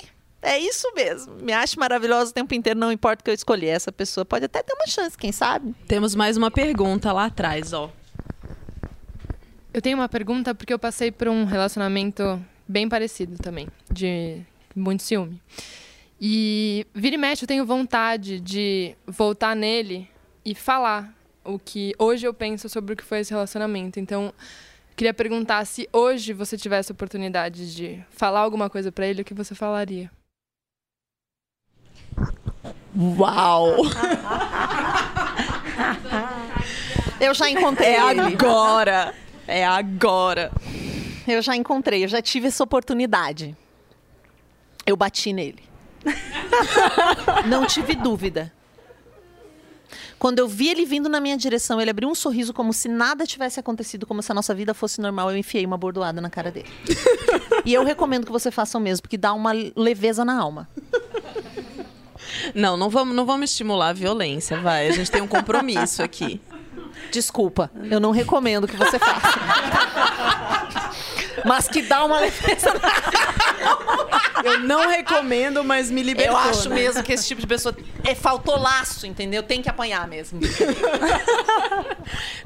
é isso mesmo. Me acho maravilhosa o tempo inteiro, não importa o que eu escolher. Essa pessoa pode até ter uma chance, quem sabe? Temos mais uma pergunta lá atrás, ó. Eu tenho uma pergunta porque eu passei por um relacionamento bem parecido também, de muito ciúme. E vira e mexe eu tenho vontade de voltar nele e falar o que hoje eu penso sobre o que foi esse relacionamento. Então, queria perguntar se hoje você tivesse a oportunidade de falar alguma coisa pra ele, o que você falaria? Uau! eu já encontrei É agora! É agora! Eu já encontrei, eu já tive essa oportunidade. Eu bati nele. Não tive dúvida. Quando eu vi ele vindo na minha direção, ele abriu um sorriso como se nada tivesse acontecido, como se a nossa vida fosse normal. Eu enfiei uma bordoada na cara dele. e eu recomendo que você faça o mesmo, porque dá uma leveza na alma. Não, não vamos, não vamos estimular a violência, vai. A gente tem um compromisso aqui. Desculpa, eu não recomendo que você faça. Mas que dá uma leveza na alma. Eu não recomendo, mas me libertou. Eu acho né? mesmo que esse tipo de pessoa é, faltou laço, entendeu? Tem que apanhar mesmo.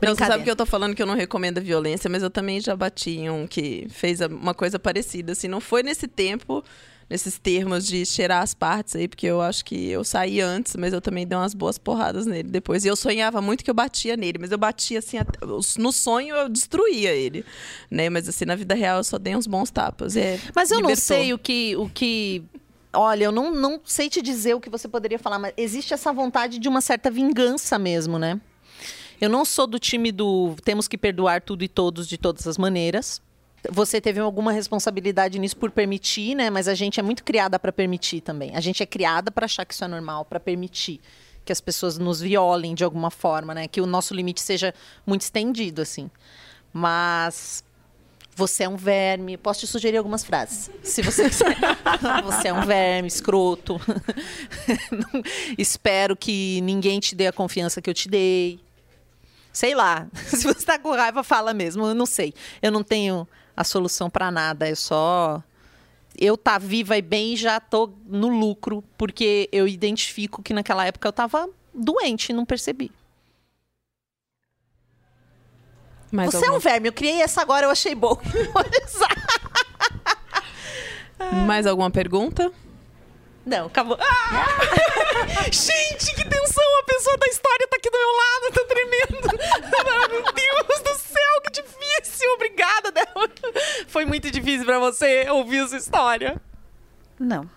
Não, você sabe que eu tô falando que eu não recomendo a violência, mas eu também já bati em um que fez uma coisa parecida. Assim, não foi nesse tempo, nesses termos de cheirar as partes aí, porque eu acho que eu saí antes, mas eu também dei umas boas porradas nele depois. E eu sonhava muito que eu batia nele, mas eu batia assim, até- no sonho eu destruía ele, né? Mas assim, na vida real eu só dei uns bons tapas. É, Mas eu não libertou. sei o que, o que. Olha, eu não, não sei te dizer o que você poderia falar, mas existe essa vontade de uma certa vingança mesmo, né? Eu não sou do time do temos que perdoar tudo e todos de todas as maneiras. Você teve alguma responsabilidade nisso por permitir, né? Mas a gente é muito criada para permitir também. A gente é criada para achar que isso é normal, para permitir que as pessoas nos violem de alguma forma, né? Que o nosso limite seja muito estendido, assim. Mas você é um verme. Posso te sugerir algumas frases, se você quiser. você é um verme, escroto. Espero que ninguém te dê a confiança que eu te dei. Sei lá. Se você tá com raiva, fala mesmo. Eu não sei. Eu não tenho a solução para nada. Eu só. Eu tá viva e bem já tô no lucro, porque eu identifico que naquela época eu tava doente e não percebi. Mais Você é um verme, eu criei essa agora, eu achei bom. Mais alguma pergunta? Não, acabou. Ah! Gente, que tensão! A pessoa da história tá aqui do meu lado, tá tremendo. Meu Deus do que difícil! Obrigada, Débora. Foi muito difícil pra você ouvir essa história. Não.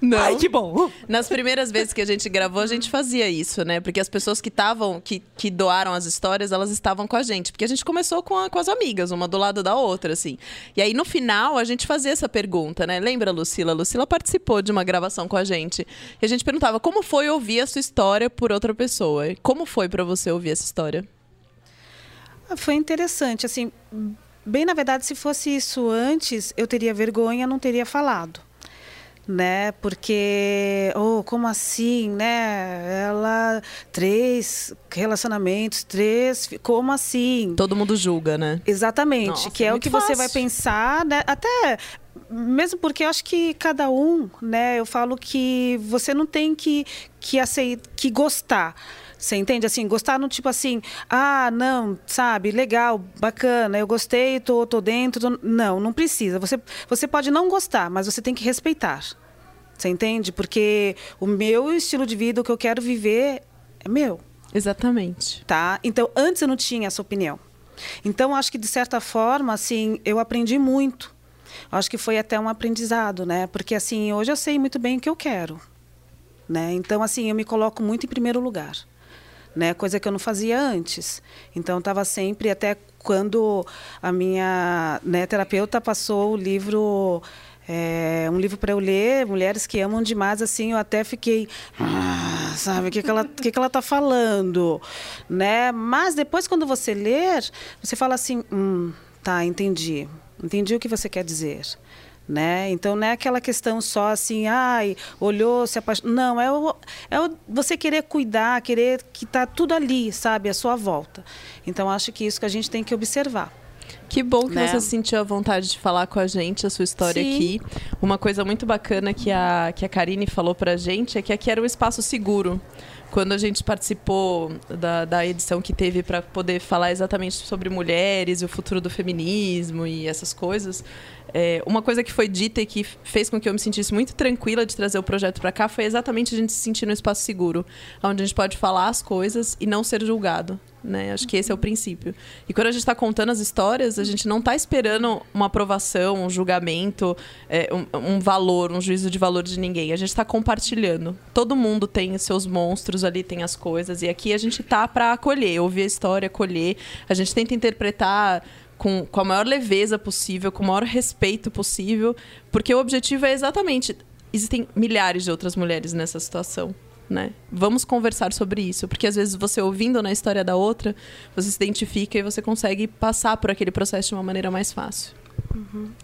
Não. Ai, que bom. Nas primeiras vezes que a gente gravou, a gente fazia isso, né? Porque as pessoas que estavam, que, que doaram as histórias, elas estavam com a gente. Porque a gente começou com, a- com as amigas, uma do lado da outra, assim. E aí, no final, a gente fazia essa pergunta, né? Lembra, Lucila? A Lucila participou de uma gravação com a gente. E a gente perguntava, como foi ouvir a sua história por outra pessoa? Como foi pra você ouvir essa história? Ah, Foi interessante, assim, bem na verdade, se fosse isso antes, eu teria vergonha, não teria falado, né? Porque, oh, como assim, né? Ela três relacionamentos, três, como assim? Todo mundo julga, né? Exatamente, Nossa, que é é, o que você fácil. vai pensar, né? Até mesmo porque eu acho que cada um, né? Eu falo que você não tem que que aceitar, que gostar. Você entende? Assim, gostar no tipo assim, ah, não, sabe, legal, bacana, eu gostei, tô, tô dentro. tô- Não, não precisa. Você, você pode não gostar, mas você tem que respeitar. Você entende? Porque o meu estilo de vida, o que eu quero viver, é meu Exatamente. tá? Então, antes eu não tinha essa opinião. Então, acho que de certa forma, assim, eu aprendi muito. Acho que foi até um aprendizado, né? Porque assim, hoje eu sei muito bem o que eu quero, né? Então, assim, eu me coloco muito em primeiro lugar, né? Coisa que eu não fazia antes. Então, estava sempre até quando a minha né, terapeuta passou o livro é, um livro para eu ler, Mulheres que Amam Demais, assim, eu até fiquei, ah, sabe, o que, que, ela, que, que ela tá falando, né? Mas depois, quando você ler, você fala assim, hum, tá, entendi, entendi o que você quer dizer. Né? Então não é aquela questão só assim, ai, olhou, se apaixonou. Não, é, o, é o, você querer cuidar, querer que tá tudo ali, sabe, à sua volta. Então acho que isso que a gente tem que observar. Que bom que Né? você sentiu a vontade de falar com a gente, a sua história Sim. aqui. Uma coisa muito bacana que a, que a Karine falou pra gente é que aqui era um espaço seguro. Quando a gente participou da, da edição que teve para poder falar exatamente sobre mulheres e o futuro do feminismo e essas coisas, é, uma coisa que foi dita e que fez com que eu me sentisse muito tranquila de trazer o projeto para cá foi exatamente a gente se sentir num espaço seguro, onde a gente pode falar as coisas e não ser julgado. Né? Acho que esse é o princípio. E quando a gente está contando as histórias, a gente não está esperando uma aprovação, um julgamento, é, um, um valor, um juízo de valor de ninguém. A gente está compartilhando. Todo mundo tem seus monstros ali, tem as coisas. E aqui a gente tá para acolher, ouvir a história, acolher. A gente tenta interpretar com, com a maior leveza possível, com o maior respeito possível, porque o objetivo é exatamente. Existem milhares de outras mulheres nessa situação. Né? Vamos conversar sobre isso, porque às vezes você ouvindo na história da outra, você se identifica e você consegue passar por aquele processo de uma maneira mais fácil.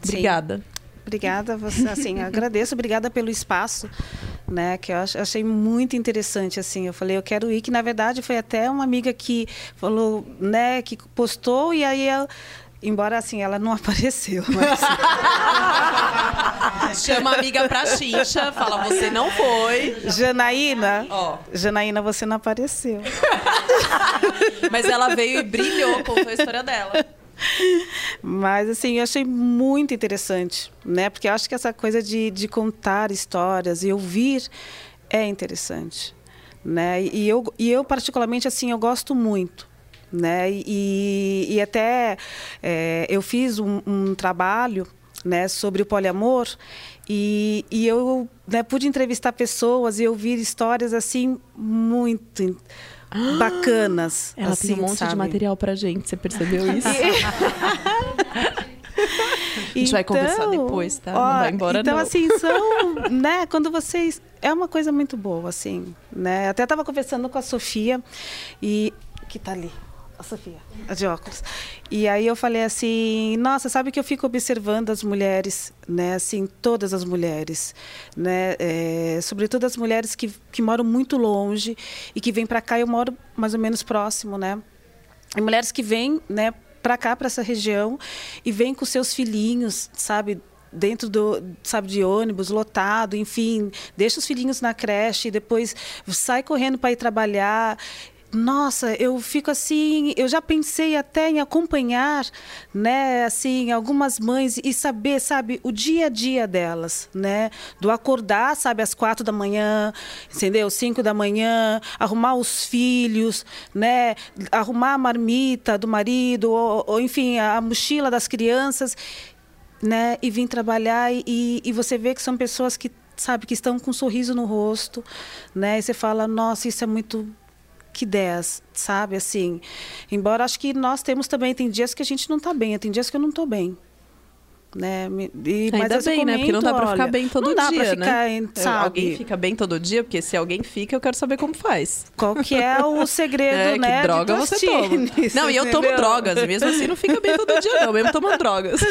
Obrigada. Obrigada, você, assim, agradeço, obrigada pelo espaço, né, que eu ach- achei muito interessante, assim, eu falei, eu quero ir, que na verdade foi até uma amiga que falou, né, que postou, e aí eu, embora assim, ela não apareceu. Mas... Chama a amiga pra Xixa, fala, você não foi. Janaína, Ó. Janaína, você não apareceu. Mas ela veio e brilhou, contou a história dela. Mas, assim, eu achei muito interessante, né? Porque eu acho que essa coisa de, de contar histórias e ouvir é interessante, né? E eu, e eu particularmente, assim, eu gosto muito, né? E, e até é, eu fiz um, um trabalho né, sobre o poliamor e, e eu né, pude entrevistar pessoas e ouvir histórias, assim, muito bacanas. Ela assim, tem um monte sabe? de material pra gente, você percebeu isso? A gente vai conversar depois, tá? Não ó, vai embora, então, não. assim, são, né, quando vocês... É uma coisa muito boa, assim, né? Até estava conversando com a Sofia, e que tá ali, a Sofia, de óculos. E aí eu falei assim, nossa, sabe que eu fico observando as mulheres, né, assim, todas as mulheres, né, é, sobretudo as mulheres que, que moram muito longe e que vêm para cá, eu moro mais ou menos próximo, né? E mulheres que vêm, né, para cá, para essa região, e vêm com seus filhinhos, sabe, dentro do, sabe, de ônibus lotado, enfim, deixa os filhinhos na creche, e depois sai correndo para ir trabalhar. Nossa, eu fico assim, eu já pensei até em acompanhar, né, assim, algumas mães e saber, sabe, o dia a dia delas, né, do acordar, sabe, às quatro da manhã, entendeu, cinco da manhã, arrumar os filhos, né, arrumar a marmita do marido, ou, ou enfim, a, mochila das crianças, né, e vir trabalhar e, e você vê que são pessoas que sabe que estão com um sorriso no rosto, né, e você fala, nossa, isso é muito que 10, sabe? Assim, embora acho que nós temos também, tem dias que a gente não está bem, tem dias que eu não estou bem. Né? E, Ainda bem, né? Porque não dá pra comento, ficar bem todo não dia, pra ficar, né? sabe? Alguém fica bem todo dia, porque se alguém fica, eu quero saber como faz. Qual que é o segredo, É, né? que droga você toma. Não, e eu tomo entendeu? drogas, e mesmo assim não fica bem todo dia, não, mesmo tomando drogas.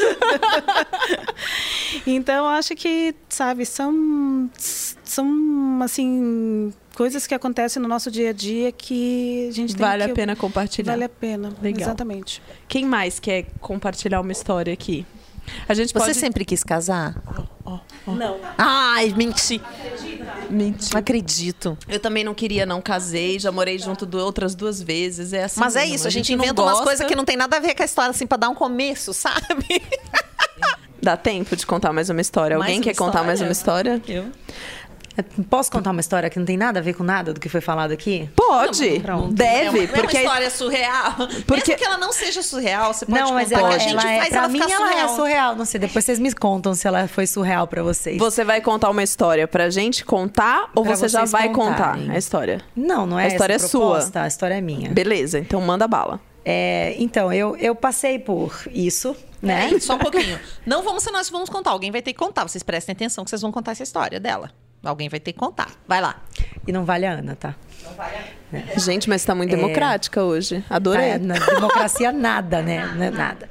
Então, acho que, sabe, são, são, assim, coisas que acontecem no nosso dia a dia que a gente tem Vale que... a pena compartilhar. Vale a pena, Legal. exatamente. Quem mais quer compartilhar uma história aqui? A gente Você pode... sempre quis casar? Não. Ai, menti. Mentira. Não acredito. Eu também não queria, não casei, já morei junto do, outras duas vezes. É assim Mas é isso, a gente, não inventa umas coisas que não tem nada a ver com a história, assim, pra dar um começo, sabe? Dá tempo de contar mais uma história. Mais Alguém uma quer contar mais uma história? Eu. Posso contar uma história que não tem nada a ver com nada do que foi falado aqui? Pode, Pronto. deve, É uma, porque é uma história surreal. Porque- Mesmo que ela não seja surreal, você pode não, mas contar. ela, a gente ela é, faz pra ela mim ficar ela surreal. é surreal. Não sei, depois vocês me contam se ela foi surreal pra vocês. você vai contar uma história pra gente contar ou Pra você já vai contarem. contar a história? Não, não é A história essa é sua. proposta, A história é minha. Beleza, então manda bala. É, então, eu, eu passei por isso, né? Peraí, só um pouquinho. Não vamos ser nós que vamos contar. Alguém vai ter que contar. Vocês prestem atenção que vocês vão contar essa história dela. Alguém vai ter que contar. Vai lá. E não vale a Ana, tá? Gente, mas tá muito democrática hoje. Adorei. É, na democracia nada, né? Não é Nada.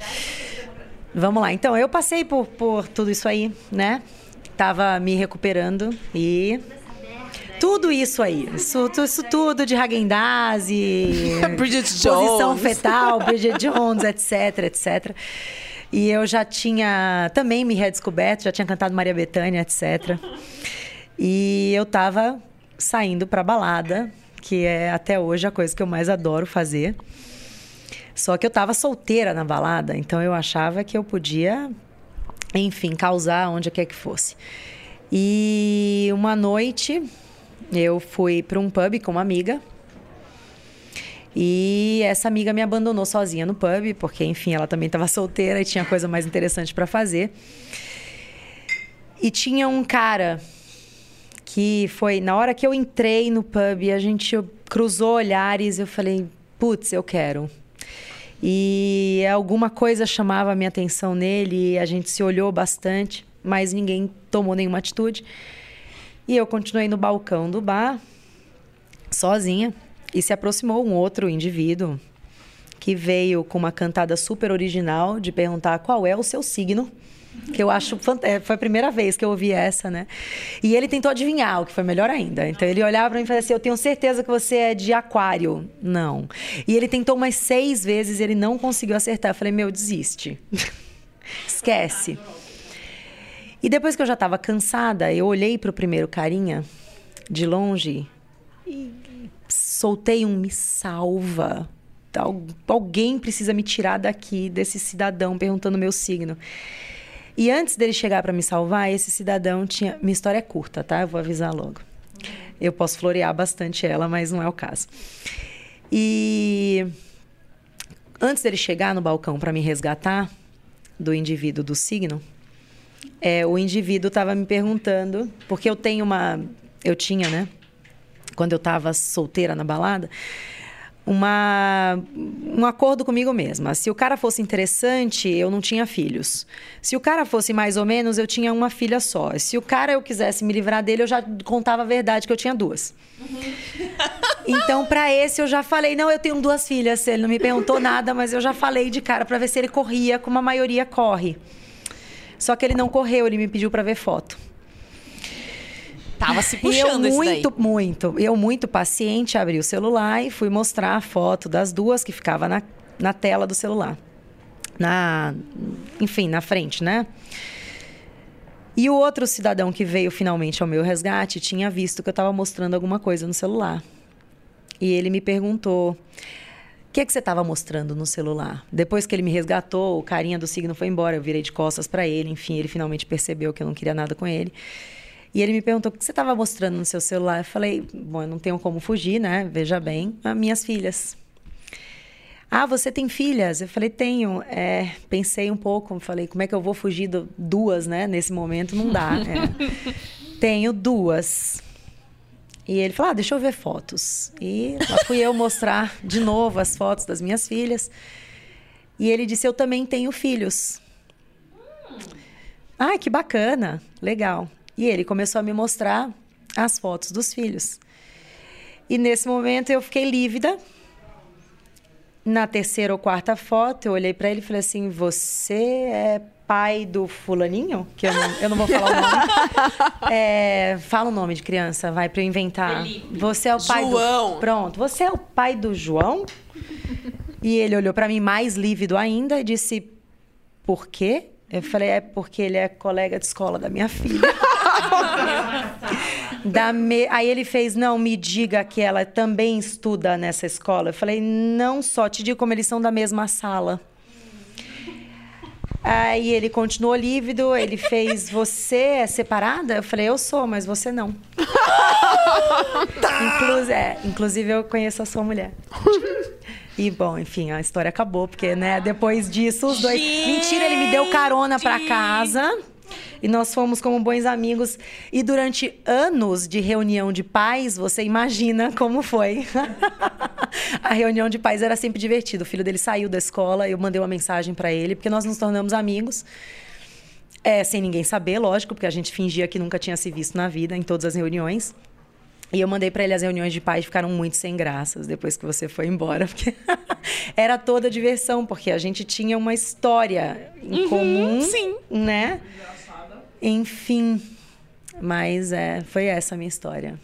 Vamos lá. Então, eu passei por, por tudo isso aí, né? Tava me recuperando e tudo isso aí. Isso, isso tudo de Häagen-Dazs e Bridget posição Jones. fetal, Bridget Jones, etc, etc. E eu já tinha também me redescoberto, já tinha cantado Maria Bethânia, etc. E eu tava saindo pra balada, que é até hoje a coisa que eu mais adoro fazer. Só que eu tava solteira na balada, então eu achava que eu podia, enfim, causar onde quer que fosse. E uma noite eu fui para um pub com uma amiga. E essa amiga me abandonou sozinha no pub, porque, enfim, ela também estava solteira e tinha coisa mais interessante para fazer. E tinha um cara que foi na hora que eu entrei no pub, a gente cruzou olhares, eu falei, putz, eu quero. E alguma coisa chamava a minha atenção nele, a gente se olhou bastante, mas ninguém tomou nenhuma atitude. E eu continuei no balcão do bar, sozinha, e se aproximou um outro indivíduo que veio com uma cantada super original de perguntar qual é o seu signo. Que eu acho fant- é, foi a primeira vez que eu ouvi essa, né? E ele tentou adivinhar, o que foi melhor ainda. Então ele olhava pra mim e falava assim: Eu tenho certeza que você é de aquário. Não. E ele tentou umas seis vezes e ele não conseguiu acertar. Eu falei: Meu, desiste. Esquece. E depois que eu já estava cansada, eu olhei para o primeiro carinha de longe e soltei um me salva. Al- Alguém precisa me tirar daqui desse cidadão perguntando meu signo. E antes dele chegar para me salvar, esse cidadão tinha. Minha história é curta, tá? Eu vou avisar logo. Eu posso florear bastante ela, mas não é o caso. E antes dele chegar no balcão para me resgatar do indivíduo do signo, é, o indivíduo estava me perguntando, porque eu tenho uma. Eu tinha, né? Quando eu estava solteira na balada, uma, um acordo comigo mesma. Se o cara fosse interessante, eu não tinha filhos. Se o cara fosse mais ou menos, eu tinha uma filha só. Se o cara eu quisesse me livrar dele, eu já contava a verdade que eu tinha duas. Então, para esse, eu já falei: não, eu tenho duas filhas. Ele não me perguntou nada, mas eu já falei de cara para ver se ele corria, como a maioria corre. Só que ele não correu, ele me pediu para ver foto. Tava se E eu puxando esse daí. muito, muito, eu muito paciente, abri o celular e fui mostrar a foto das duas que ficava na, na tela do celular. Na, enfim, na frente, né? E o outro cidadão que veio finalmente ao meu resgate tinha visto que eu estava mostrando alguma coisa no celular. E ele me perguntou: o que, é que você estava mostrando no celular? Depois que ele me resgatou, o carinha do signo foi embora, eu virei de costas para ele, enfim, ele finalmente percebeu que eu não queria nada com ele. E ele me perguntou: o que você estava mostrando no seu celular? Eu falei: bom, eu não tenho como fugir, né? Veja bem, as minhas filhas. Ah, você tem filhas? Eu falei, tenho. É, pensei um pouco, falei, como é que eu vou fugir do, duas, né? Nesse momento não dá. é. tenho duas. E ele falou, ah, deixa eu ver fotos. E lá fui eu mostrar de novo as fotos das minhas filhas. E ele disse, eu também tenho filhos. Ah, que bacana, legal. E ele começou a me mostrar as fotos dos filhos. E nesse momento eu fiquei lívida. Na terceira ou quarta foto, eu olhei para ele e falei assim: Você é pai do fulaninho? Que eu não, eu não vou falar o nome. É, fala o nome de criança, vai para eu inventar. Você é o pai João. do. Pronto, você é o pai do João? E ele olhou para mim mais lívido ainda e disse: Por quê? Eu falei: É porque ele é colega de escola da minha filha. Da me- Aí ele fez, não, me diga que ela também estuda nessa escola. Eu falei, não só, te digo como eles são da mesma sala. Aí ele continuou lívido, ele fez, você é separada? Eu falei, eu sou, mas você não. Inclu- é, inclusive eu conheço a sua mulher. E bom, enfim, a história acabou, porque, né, depois disso, os dois. Mentira, ele me deu carona pra casa. E nós fomos como bons amigos. E durante anos de reunião de pais, você imagina como foi. a reunião de pais era sempre divertida. O filho dele saiu da escola, eu mandei uma mensagem pra ele, porque nós nos tornamos amigos. É, sem ninguém saber, lógico, porque a gente fingia que nunca tinha se visto na vida em todas as reuniões. E eu mandei pra ele as reuniões de pais ficaram muito sem graças depois que você foi embora, porque era toda diversão, porque a gente tinha uma história em comum, sim. né? Enfim, mas é, foi essa a minha história.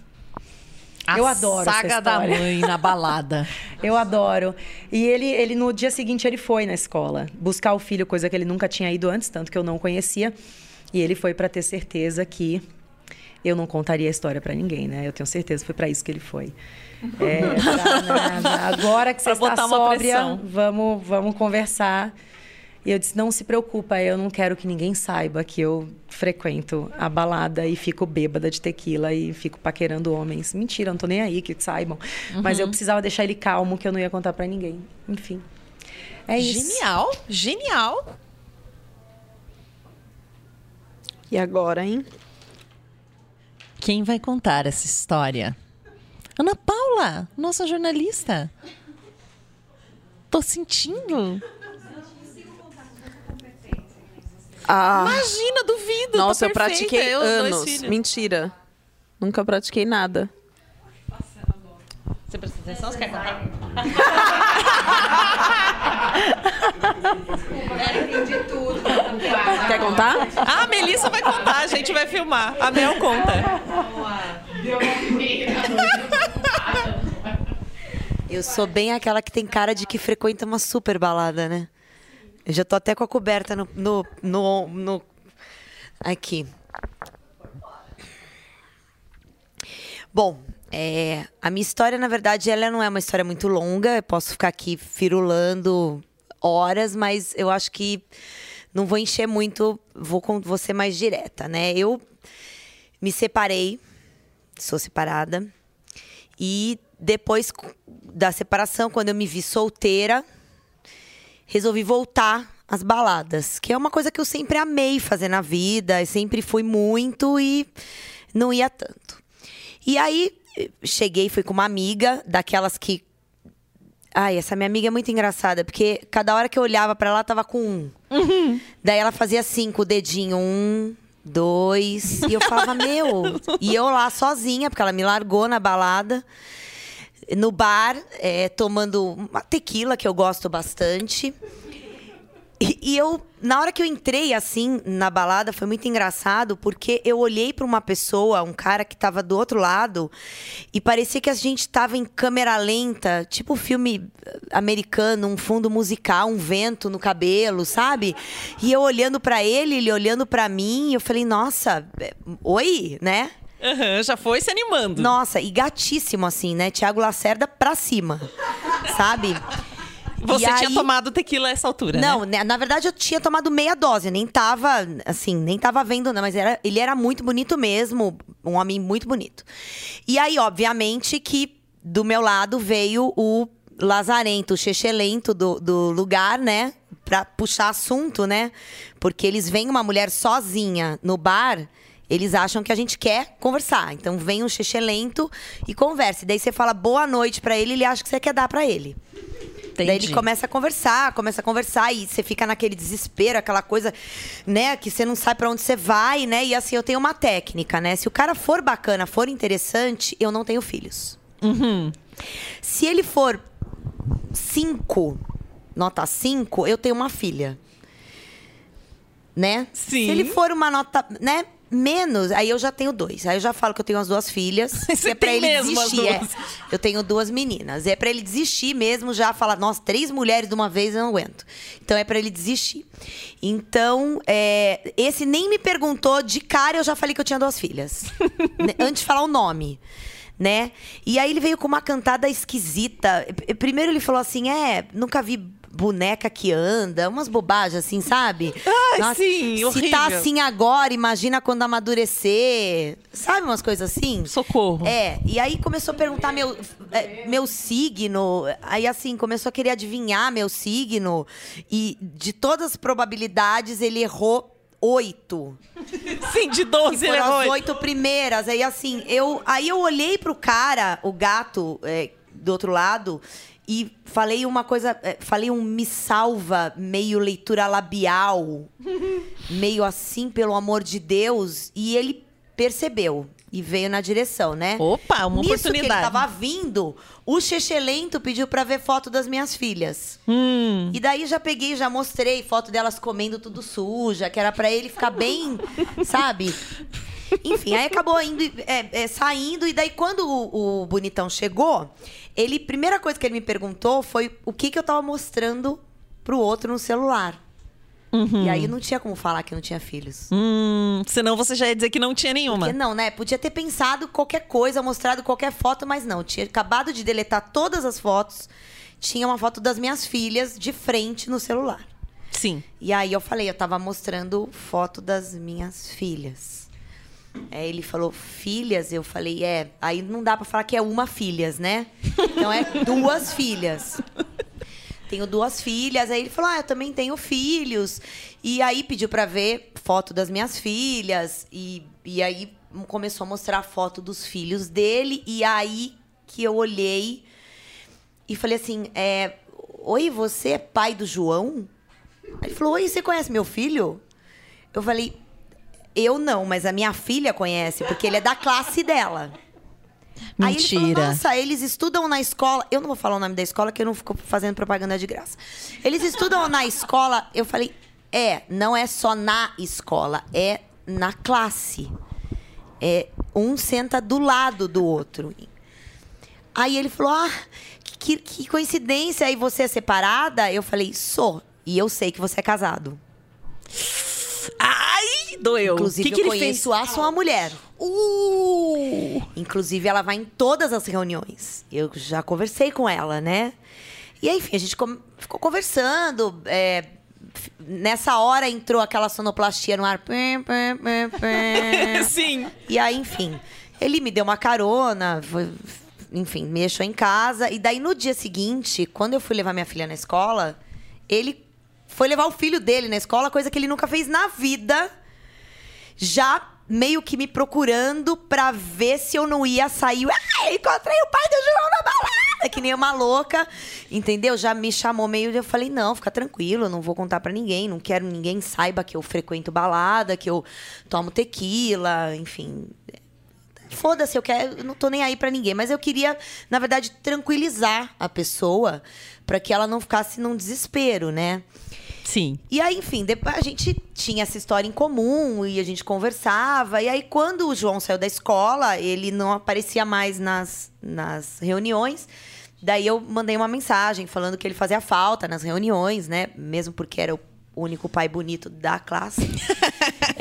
A Eu adoro essa saga da mãe na balada. Eu adoro. E ele, ele, no dia seguinte, ele foi na escola buscar o filho, coisa que ele nunca tinha ido antes, tanto que eu não conhecia. E ele foi para ter certeza que eu não contaria a história para ninguém, né? Eu tenho certeza que foi para isso que ele foi. É, pra nada. Agora que você Pra está sóbria, vamos, vamos conversar. E eu disse: não se preocupa, eu não quero que ninguém saiba que eu frequento a balada e fico bêbada de tequila e fico paquerando homens. Mentira, não tô nem aí que saibam. Mas eu Uhum. precisava deixar ele calmo, que eu não ia contar pra ninguém. Enfim. É isso. Genial, genial. E agora, hein? Quem vai contar essa história? Ana Paula, nossa jornalista. Tô sentindo. Ah, Imagina, duvido. nossa, eu pratiquei eu, anos. Mentira. Nunca pratiquei nada. Você presta atenção? Você quer contar? entendi tudo. Quer contar? Ah, a Melissa vai contar, a gente vai filmar. A Mel conta. Eu sou bem aquela que tem cara de que frequenta uma super balada, né? Eu já tô até com a coberta no. no, no, no- Aqui. Bom, é, a minha história, na verdade, ela não é uma história muito longa. Eu posso ficar aqui firulando horas, mas eu acho que não vou encher muito. Vou, com- ser mais direta, né? Eu me separei, sou separada. E depois da separação, quando eu me vi solteira, resolvi voltar às baladas, que é uma coisa que eu sempre amei fazer na vida, sempre fui muito e não ia tanto. E aí cheguei, fui com uma amiga, daquelas que Ai, essa minha amiga é muito engraçada, porque cada hora que eu olhava pra ela, tava com um. Daí ela fazia assim, com o dedinho. Um, dois. E eu falava, meu. E eu lá sozinha, porque ela me largou na balada. No bar, é, tomando uma tequila, que eu gosto bastante. E, e eu, na hora que eu entrei assim na balada, foi muito engraçado, porque eu olhei pra uma pessoa, um cara que tava do outro lado, e parecia que a gente tava em câmera lenta, tipo filme eh, americano, um fundo musical, um vento no cabelo, sabe? E eu olhando pra ele, ele olhando pra mim, eu falei, nossa, eh, oi, né? Aham, já foi se animando. Nossa, e gatíssimo assim, né? Tiago Lacerda pra cima, sabe? Você E tinha aí- tomado tequila a essa altura, Não, né? né, na verdade eu tinha tomado meia dose, nem tava, assim, nem tava vendo, não, mas era, ele era muito bonito mesmo, um homem muito bonito. E aí, obviamente, que do meu lado veio o lazarento, o chechelento do, do lugar, né? Pra puxar assunto, né? Porque eles veem uma mulher sozinha no bar, eles acham que a gente quer conversar. Então vem um chechelento e conversa. E daí você fala boa noite pra ele, ele acha que você quer dar pra ele. Daí ele começa a conversar, começa a conversar e você fica naquele desespero, aquela coisa, né, que você não sabe pra onde você vai, né? E assim, eu tenho uma técnica, né? Se o cara for bacana, for interessante, eu não tenho filhos. Se ele for cinco, nota cinco, eu tenho uma filha. Né? Sim. Se ele for uma nota, né? Menos, aí eu já tenho dois. Aí eu já falo que eu tenho as duas filhas. Você é pra ele desistir. é. Eu tenho duas meninas. É pra ele desistir mesmo, já falar, nossa, três mulheres de uma vez eu não aguento. Então é pra ele desistir. Então, é, esse nem me perguntou, de cara eu já falei que eu tinha duas filhas. Né, Antes de falar o nome. Né? E aí ele veio com uma cantada esquisita. Primeiro ele falou assim: é, nunca vi boneca que anda, umas bobagens assim, sabe? Ai, sim, se horrível. tá assim agora, imagina quando amadurecer. Sabe umas coisas assim? Socorro. É, e aí começou a perguntar meu, é, meu signo. Aí, assim, começou a querer adivinhar meu signo. E de todas as probabilidades, ele errou oito. Sim, de 12 ele errou. as oito primeiras. Aí, assim, eu, aí eu olhei pro cara, o gato é, do outro lado, e falei uma coisa. é, falei um me salva, meio leitura labial, meio assim, pelo amor de Deus. E ele percebeu. E veio na direção, né? Opa, uma Nisso oportunidade. que ele tava vindo, o Chechelento pediu pra ver foto das minhas filhas. Hum. E daí já peguei, já mostrei foto delas comendo tudo suja, que era pra ele ficar bem, sabe? Enfim, aí acabou indo, é, é, saindo, e daí quando o, o bonitão chegou, ele, primeira coisa que ele me perguntou foi o que, que eu tava mostrando pro outro no celular. E aí não tinha como falar que não tinha filhos. Hum, senão você já ia dizer que não tinha nenhuma. Porque não, né? Podia ter pensado qualquer coisa, mostrado qualquer foto, mas não. Tinha acabado de deletar todas as fotos. Tinha uma foto das minhas filhas de frente no celular. Sim. E aí eu falei, eu tava mostrando foto das minhas filhas. Aí ele falou, filhas? Eu falei, é. Aí não dá pra falar que é uma filhas, né? Então é duas filhas. Tenho duas filhas. Aí ele falou, ah, eu também tenho filhos. E aí pediu pra ver foto das minhas filhas. E, e aí começou a mostrar a foto dos filhos dele. E aí que eu olhei e falei assim, é, oi, você é pai do João? Ele falou, oi, você conhece meu filho? Eu falei, eu não, mas a minha filha conhece, porque ele é da classe dela. Aí ele Mentira. falou, nossa, eles estudam na escola. Eu não vou falar o nome da escola, que eu não fico fazendo propaganda de graça. Eles estudam na escola. Eu falei, é, não é só na escola, é na classe. É, um senta do lado do outro. Aí ele falou, ah, que, que coincidência, e você é separada? Eu falei, sou. E eu sei que você é casado. Ai, doeu. Inclusive, que que eu ele conheço a sua mulher. Uh! Inclusive, ela vai em todas as reuniões. Eu já conversei com ela, né? E aí, enfim, a gente ficou conversando. é, nessa hora entrou aquela sonoplastia no ar. Sim. E aí, enfim, ele me deu uma carona, foi- enfim, me deixou em casa. E daí, no dia seguinte, quando eu fui levar minha filha na escola, ele foi levar o filho dele na escola, coisa que ele nunca fez na vida. Já meio que me procurando pra ver se eu não ia sair. Ah, encontrei o pai do João na balada! Que nem uma louca, entendeu? Já me chamou meio. Eu falei: não, fica tranquilo, não vou contar pra ninguém. Não quero ninguém saiba que eu frequento balada, que eu tomo tequila, enfim. Foda-se, eu quero, eu não tô nem aí pra ninguém, mas eu queria, na verdade, tranquilizar a pessoa pra que ela não ficasse num desespero, né? Sim. E aí, enfim, depois a gente tinha essa história em comum e a gente conversava. E aí, quando o João saiu da escola, ele não aparecia mais nas, nas reuniões. Daí eu mandei uma mensagem falando que ele fazia falta nas reuniões, né? Mesmo porque era o único pai bonito da classe.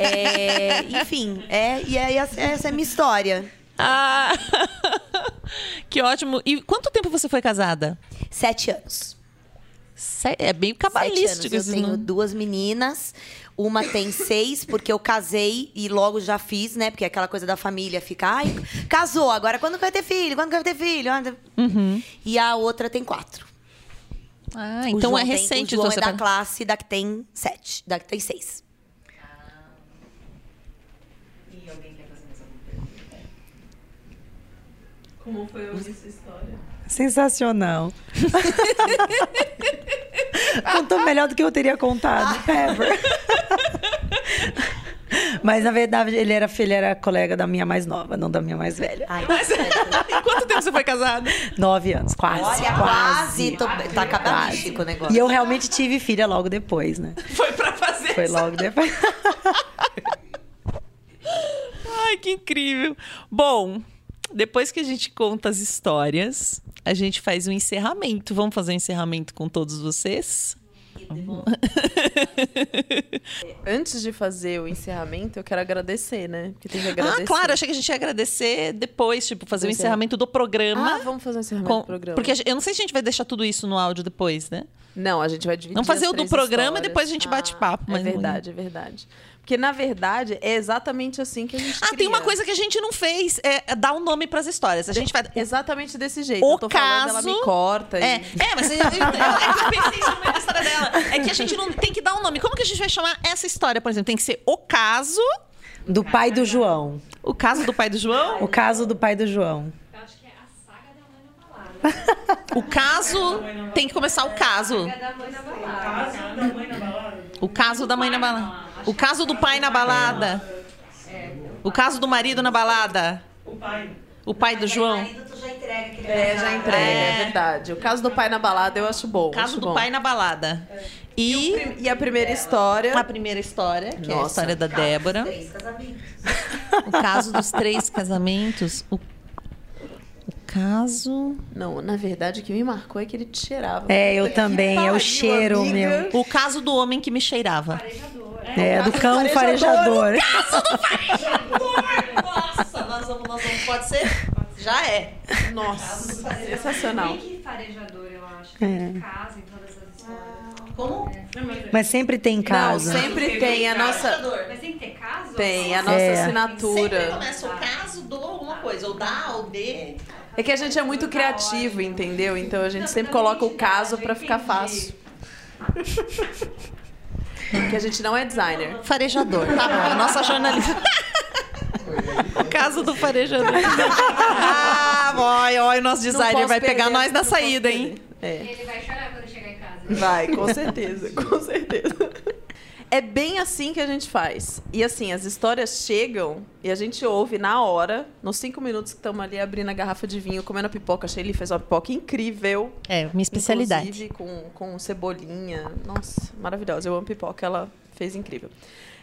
É, enfim, é, e aí essa, essa é a minha história. Ah, que ótimo. E quanto tempo você foi casada? Sete anos. É bem cabalístico Eu isso, tenho né? duas meninas. Uma tem seis, porque eu casei e logo já fiz, né? Porque é aquela coisa da família fica, ai, casou, agora quando que vai ter filho? Quando que vai ter filho? Ah, Uhum. E a outra tem quatro. Ah, O então João é tem- recente. O João então é da classe da que tem sete, da que tem seis. Como foi ouvir essa história? Sensacional. Contou melhor do que eu teria contado. Ever. Mas, na verdade, ele era, ele era colega da minha mais nova, não da minha mais velha. Ai, Em quanto tempo você foi casada? Nove anos, quase. Olha, quase. Tô, tá cabalístico o negócio. E eu realmente tive filha logo depois, né? Foi pra fazer. Foi logo depois. Ai, que incrível. Bom, depois que a gente conta as histórias, a gente faz um encerramento. Vamos fazer um encerramento com todos vocês? Antes de fazer o encerramento, eu quero agradecer, né? Porque tem que agradecer. Ah, claro, achei que a gente ia agradecer depois, tipo, fazer o é. encerramento do programa. Ah, vamos fazer o encerramento Com- do programa. Porque gente- eu não sei se a gente vai deixar tudo isso no áudio depois, né? Não, a gente vai dividir Vamos fazer o do programa e histórias. depois a gente bate papo, É verdade, é verdade. Porque, na verdade, é exatamente assim que a gente Ah, tem uma coisa que a gente não fez, é dar um nome pras histórias. A gente vai... Exatamente desse jeito. O eu tô falando, ela caso- me corta. e- É, é mas eu, eu, eu, é que eu pensei isso no meio da história dela. É que a gente não tem que dar um nome. Como que a gente vai chamar essa história, por exemplo? Tem que ser o caso... Do pai do João. O caso do pai do João? O caso do pai do João. O caso... Tem que começar o caso. O caso da mãe na balada. O caso do pai na balada. O caso do marido na balada. O pai. O pai do João. É, já entrega, é. verdade. O caso do pai na balada eu acho bom. O caso acho do bom. pai na balada. E, E a primeira história. a primeira história, que é a Nossa. história da Débora. O caso dos três casamentos. O, o caso. Não, na verdade, o que me marcou é que ele te cheirava. É, eu também. É o pariu, cheiro, amiga. meu. O caso do homem que me cheirava. É, do cão farejador. Nossa, nós vamos, nós vamos. Pode ser? Já é. Nossa, sensacional. que farejador, eu acho. É. Casa em todas as histórias. Como? Mas sempre tem casa. Não, sempre tem a nossa. Mas tem que ter casa? Tem a nossa É. Sempre assinatura. começa o caso do alguma coisa. Ou da, ou de. É que a gente é muito criativo, entendeu? Então a gente sempre coloca o caso pra ficar fácil. Porque a gente não é designer. Farejador. Tá bom, a nossa jornalista. o caso do farejador. ah, boy, olha, o nosso designer posso vai pegar perder, nós na não posso saída, hein? É. Ele vai chorar quando. Vai, com certeza, com certeza. É bem assim que a gente faz. E assim, as histórias chegam e a gente ouve na hora, nos cinco minutos que estamos ali abrindo a garrafa de vinho, comendo a pipoca. A Shelly fez uma pipoca incrível. É, minha especialidade. Inclusive com, com cebolinha. Nossa, maravilhosa. Eu amo pipoca, ela fez incrível.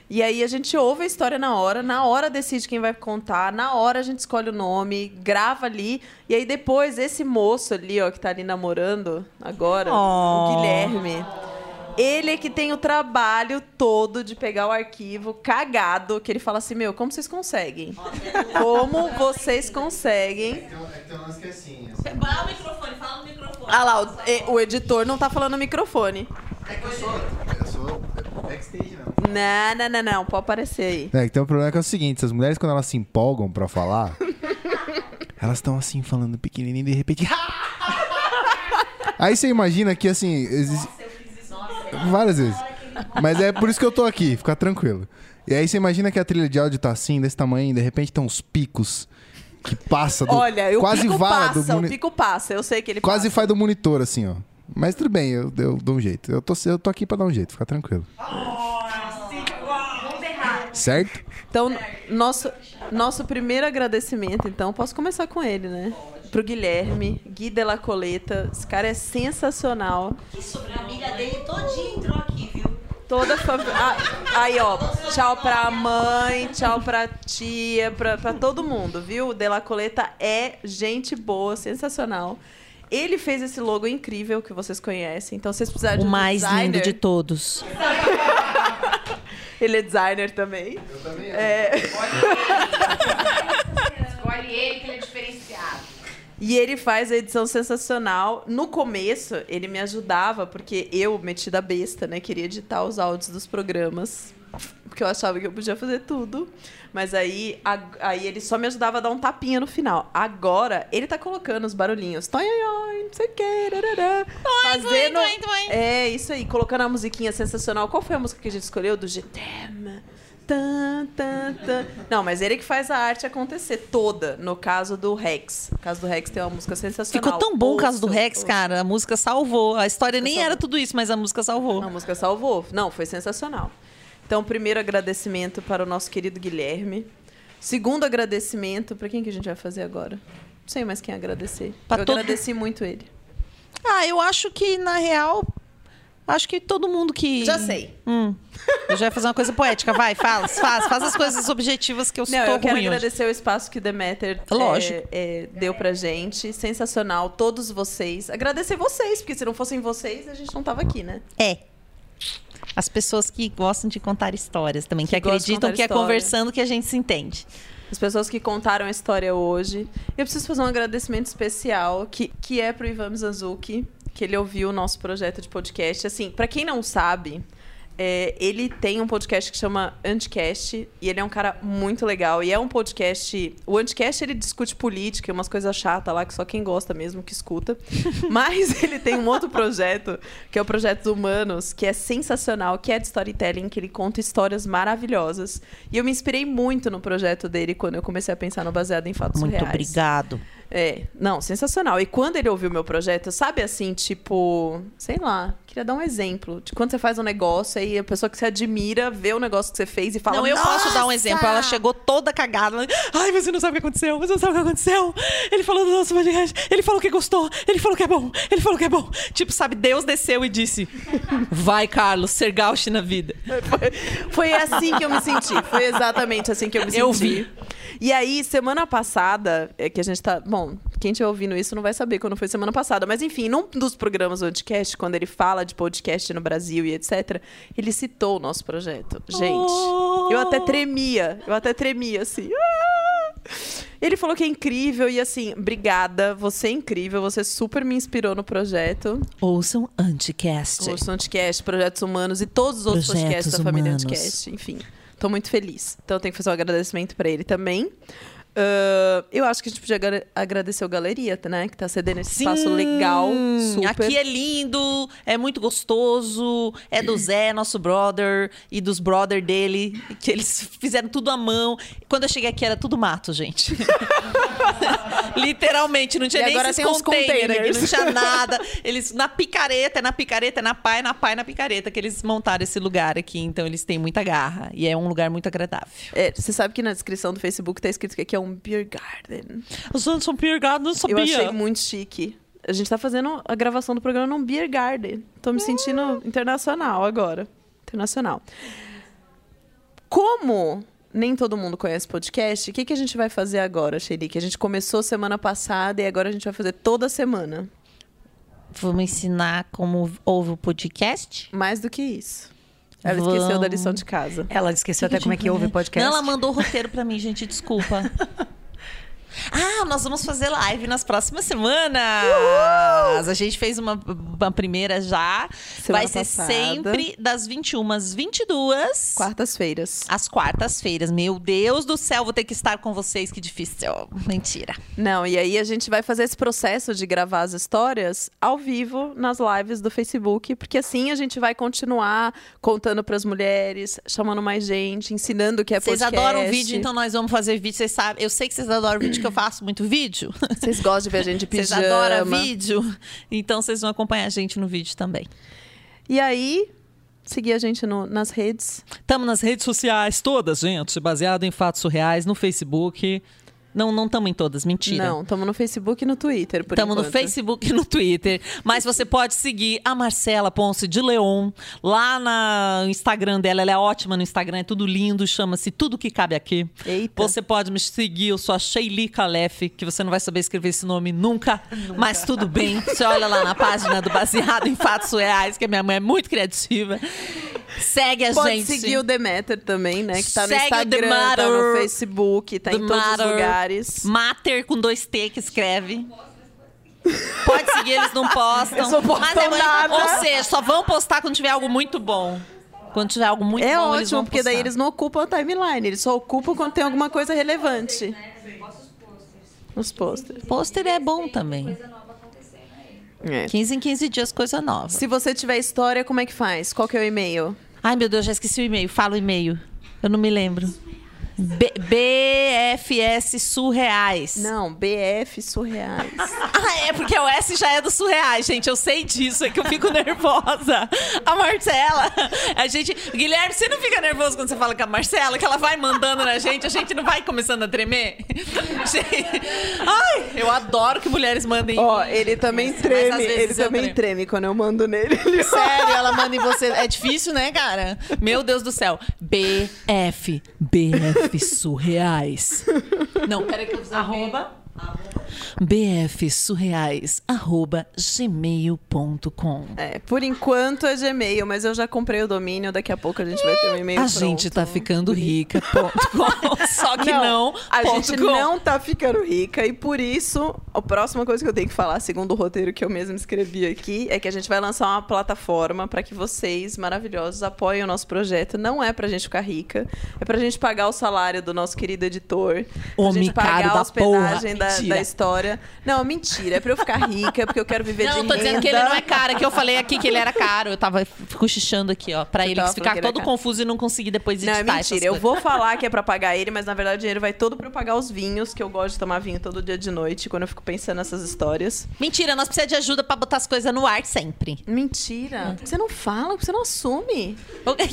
E aí a gente ouve a história na hora, na hora decide quem vai contar, na hora a gente escolhe o nome, grava ali, e aí depois esse moço ali, ó, que tá ali namorando agora, Oh. o Guilherme, ele é que tem o trabalho todo de pegar o arquivo cagado, que ele fala assim, meu, como vocês conseguem? Como vocês conseguem? Então, nós que é assim. Fala o microfone, fala no microfone. Ah lá, o, o editor não tá falando no microfone. É que eu sou backstage, não. Não, não, não, não, pode aparecer aí. É, então o problema é que é o seguinte, essas mulheres quando elas se empolgam pra falar, elas estão assim falando pequenininho e de repente... Aí você imagina que assim, existe... várias vezes. Mas é por isso que eu tô aqui, fica tranquilo. E aí você imagina que a trilha de áudio tá assim, desse tamanho, e de repente tem uns picos que passa do Olha, eu quase pico vara passa, do o pico passa, eu sei que ele quase passa. faz do monitor assim, ó. Mas tudo bem, eu, eu dou um jeito. Eu tô, eu tô aqui pra dar um jeito, fica tranquilo. Certo? Então, nosso, nosso primeiro agradecimento, então, posso começar com ele, né? Pro Guilherme, Gui de la Coleta. Esse cara é sensacional. Que sobre a amiga dele todinha entrou aqui, viu? Toda a família. aí, ó. Tchau pra mãe, tchau pra tia, pra, pra todo mundo, viu? De La Coleta é gente boa, sensacional. Ele fez esse logo incrível que vocês conhecem. Então, vocês precisarem O de um mais designer, lindo de todos. Ele é designer também. Eu também. É. Escolhe ele que ele é diferenciado. E ele faz a edição sensacional. No começo, ele me ajudava, porque eu, metida besta, né? Queria editar os áudios dos programas. Porque eu achava que eu podia fazer tudo. Mas aí, a- aí ele só me ajudava a dar um tapinha no final. Agora, ele tá colocando os barulhinhos. Toi, oi, não sei o que. Fazendo. toi, toi. É, isso aí. Colocando a musiquinha sensacional. Qual foi a música que a gente escolheu? Do GTM. Tan, tan, tan. Não, mas ele que faz a arte acontecer toda. No caso do Rex. No caso do Rex tem uma música sensacional. Ficou tão bom o caso do Rex, ouçam. cara. A música salvou. A história nem salvou. era tudo isso, mas a música salvou. A música salvou. Não, foi sensacional. Então, primeiro agradecimento para o nosso querido Guilherme. Segundo agradecimento, para quem que a gente vai fazer agora? Não sei mais quem agradecer. Pra eu todo- agradeci muito ele. Ah, eu acho que, na real, acho que todo mundo que. Já sei. Hum. Eu já ia fazer uma coisa poética. Vai, fala, faz, faz as coisas objetivas que eu Não, estou eu quero ruim hoje. agradecer o espaço que o Demeter Lógico. é, é, deu pra gente. Sensacional, todos vocês. Agradecer vocês, porque se não fossem vocês, a gente não tava aqui, né? É. As pessoas que gostam de contar histórias também, que, Que acreditam que é história. conversando que a gente se entende. As pessoas que contaram a história hoje. Eu preciso fazer um agradecimento especial, que, que é pro Ivan Mizanzuki, que ele ouviu o nosso projeto de podcast. Assim, pra quem não sabe, é, ele tem um podcast que chama Anticast, e ele é um cara muito legal. E é um podcast... O Anticast, ele discute política, umas coisas chatas lá, que só quem gosta mesmo que escuta. Mas ele tem um outro projeto, que é o Projeto Humanos, que é sensacional, que é de storytelling, que ele conta histórias maravilhosas. E eu me inspirei muito no projeto dele quando eu comecei a pensar no Baseado em Fatos Muito Reais. obrigado. É, não, sensacional. E quando ele ouviu meu projeto, sabe assim, tipo, sei lá, queria dar um exemplo. De quando você faz um negócio aí a pessoa que você admira vê o negócio que você fez e fala. não, eu posso dar um "Nossa!" exemplo. Ela chegou toda cagada. ela, Ai, você não sabe o que aconteceu. Você não sabe o que aconteceu. Ele falou do nosso podcast. Ele falou que gostou. Ele falou que é bom. Ele falou que é bom. Tipo, sabe, Deus desceu e disse: Vai, Carlos, ser gauche na vida. Foi assim que eu me senti. Foi exatamente assim que eu me senti. Eu vi. E aí, semana passada, é que a gente tá. Bom, quem estiver ouvindo isso não vai saber quando foi semana passada. Mas enfim, num dos programas do podcast, quando ele fala de podcast no Brasil e etc., ele citou o nosso projeto. Gente, Oh! eu até tremia. Eu até tremia, assim. Ah! Ele falou que é incrível e assim, obrigada, você é incrível, você super me inspirou no projeto. Ouçam Anticast. O Anticast, Projetos Humanos e todos os outros Projetos podcasts da família Humanos. Anticast. Enfim, tô muito feliz. Então, eu tenho que fazer um agradecimento pra ele também. Ah, eu acho que a gente podia agra- agradecer o Galeria, né? Que tá cedendo esse espaço legal. Super. Aqui é lindo, é muito gostoso, é do Zé, nosso brother, e dos brother dele, que eles fizeram tudo à mão. Quando eu cheguei aqui era tudo mato, gente. Literalmente, não tinha E nem agora esses containers. não tinha nada. Eles na picareta, é na picareta, é na é na é na picareta que eles montaram esse lugar aqui. Então eles têm muita garra e é um lugar muito agradável. É, você sabe que na descrição do Facebook tá escrito que aqui é um beer garden. Gente, são beer garden, não sabia. Eu achei muito chique. A gente tá fazendo a gravação do programa num beer garden. Tô me sentindo internacional agora. Internacional. Como nem todo mundo conhece podcast, o que, que a gente vai fazer agora, Shelly? Que a gente começou semana passada e agora a gente vai fazer toda semana. Vamos ensinar como ouve o podcast? Mais do que isso. Ela esqueceu da Vamos. lição de casa. Ela esqueceu até como é que ouve o podcast. Não, ela mandou o roteiro pra mim, gente, desculpa. Ah, nós vamos fazer live nas próximas semanas. A gente fez uma, uma primeira já. Semana Vai ser passada. sempre das 21 às 22. Quartas-feiras. Às quartas-feiras. Meu Deus do céu, vou ter que estar com vocês, que difícil. Mentira. Não, e aí a gente vai fazer esse processo de gravar as histórias ao vivo nas lives do Facebook, porque assim a gente vai continuar contando para as mulheres, chamando mais gente, ensinando o que é Vocês podcast. adoram vídeo, então nós vamos fazer vídeo. Vocês sabem, eu sei que vocês adoram vídeo, que eu faço muito vídeo. Vocês gostam de ver a gente de Vocês pijama. adoram vídeo, então vocês vão acompanhar a gente no vídeo também. E aí, seguir a gente no- nas redes. Estamos nas redes sociais todas, gente, baseado em fatos surreais, no Facebook. Não, não estamos em todas, mentira. Não, estamos no Facebook e no Twitter, por Estamos no. Facebook e no Twitter. Mas você pode seguir a Marcela Ponce de Leon lá no Instagram dela. Ela é ótima no Instagram, é tudo lindo, chama-se Tudo Que Cabe Aqui. Eita. Você pode me seguir, eu sou a Sheili Calef, que você não vai saber escrever esse nome nunca, mas tudo bem. Você olha lá na página do Baseado em Fatos Reais, que a minha mãe é muito criativa. Segue a Pode gente. seguir o Demeter também, né? Que tá no Segue o Instagram, tá no Facebook, tá em The todos os Matter. Lugares. Mater com dois T que escreve. Pode seguir, eles não postam. Não Mas é nada. Ou seja, só vão postar quando tiver algo muito bom. Quando tiver algo muito é bom, eles vão ótimo, porque daí postar. eles não ocupam a timeline, eles só ocupam quando tem alguma coisa relevante. Os posters. Pôster é bom também. É. 15 em 15 dias, coisa nova. Se você tiver história, como é que faz? Qual que é o e-mail? Ai, meu Deus, já esqueci o e-mail. Fala o e-mail. Eu não me lembro. B- BFS Surreais. Não, BF Surreais. Ah, é, porque o S já é do surreais, gente. Eu sei disso, é que eu fico nervosa. A Marcela, a gente. Guilherme, você não fica nervoso quando você fala com a Marcela, que ela vai mandando na gente, a gente não vai começando a tremer? Ai, eu adoro que mulheres mandem. Ó, ele também às treme, vezes ele também treme quando eu mando nele. Ele Sério, ela manda em você. É difícil, né, cara? Meu Deus do céu. BF. BF Surreais. Não, peraí que eu preciso. Arroba. BF Surreais. Arroba gmail.com. É, por enquanto é Gmail, mas eu já comprei o domínio, daqui a pouco a gente vai ter um e-mail A pronto. gente tá ficando rica. ponto com. Só que não. a ponto gente com. não tá ficando rica e por isso, a próxima coisa que eu tenho que falar, segundo o roteiro que eu mesmo escrevi aqui, é que a gente vai lançar uma plataforma para que vocês, maravilhosos, apoiem o nosso projeto. Não é pra gente ficar rica, é pra gente pagar o salário do nosso querido editor, pra Homem gente pagar a da hospedagem porra. da, da história. Não, mentira, é pra eu ficar rica, porque eu quero viver Não, de tô dizendo que ele não é caro, que eu falei aqui que ele era caro. Eu tava cochichando aqui, ó, pra ele ficar é todo confuso e não conseguir depois Não, editar é essas mentira. Eu vou falar que é pra pagar ele, mas na verdade o dinheiro vai todo pra eu pagar os vinhos, que eu gosto de tomar vinho todo dia de noite, quando eu fico pensando nessas histórias. Mentira, nós precisamos de ajuda pra botar as coisas no ar sempre. Mentira. Que Você não fala, você não assume.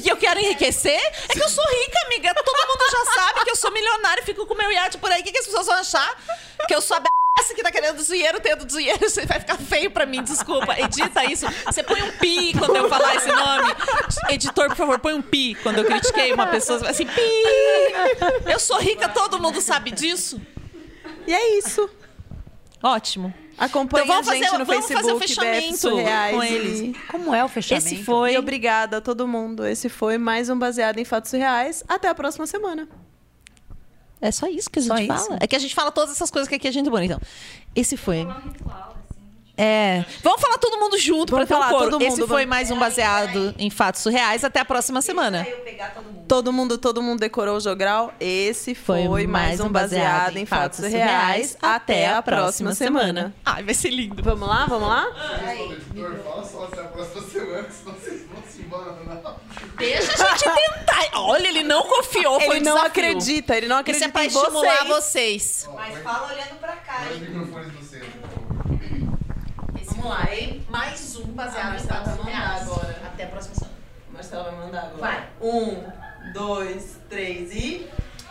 E eu quero enriquecer? É que eu sou rica, amiga. Todo mundo já sabe que eu sou milionária e fico com meu iate por aí. O que, que as pessoas vão achar? Que eu sou a b... que tá querendo dinheiro, tendo dinheiro. Você vai ficar feio pra mim, desculpa. Edita isso. Você põe um pi quando eu falar esse nome. Editor, por favor, põe um pi. Quando eu critiquei uma pessoa, assim, pi. Eu sou rica, todo mundo sabe disso. E é isso. Ótimo. Acompanhe Então a gente fazer- no vamos fazer o Facebook, fechamento com e- eles. Como é o fechamento? Esse foi. E obrigada a todo mundo. Esse foi mais um Baseado em Fatos Reais. Até a próxima semana. É só isso que a gente Só fala. isso? É que a gente fala todas essas coisas que aqui a gente é bonita. Então, esse foi. É. Vvamos falar todo mundo junto Vamos um falar, coro. todo mundo, Esse foi vamos- mais um baseado em fatos surreais. Até a próxima semana. Todo mundo, todo mundo decorou o jogral. Esse foi, mais um Baseado em Fatos Reais. Até a próxima semana. Ai, vai ser lindo. Vamos lá, vamos lá? Editor, fala só até a próxima semana, Deixa a gente tentar. Olha, ele não confiou. Foi Ele um não desafio. acredita, ele não Isso acredita é pra em estimular vocês. vocês. Mas fala olhando pra Mais microfones no centro. Vamos lá, hein? Mais um baseado em fatos reais. agora. Até a próxima semana. Marcela vai mandar agora. Vai. Um, dois, três e.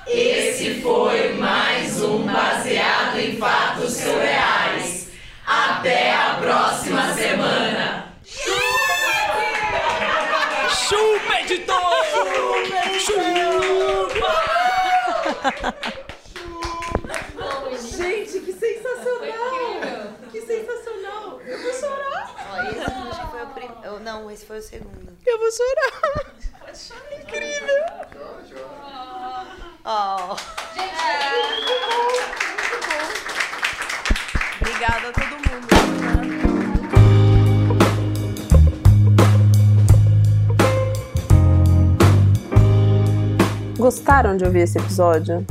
Esse foi mais um baseado em fatos surreais. Até a próxima semana. Chupa, editor! Chupa! Gente, que sensacional! Que sensacional! Eu vou chorar! Ó, esse acho que foi o primeiro. Não, esse foi o segundo. Eu vou chorar! Incrível! Ó. Obrigada a todo mundo. Gostaram de ouvir esse episódio?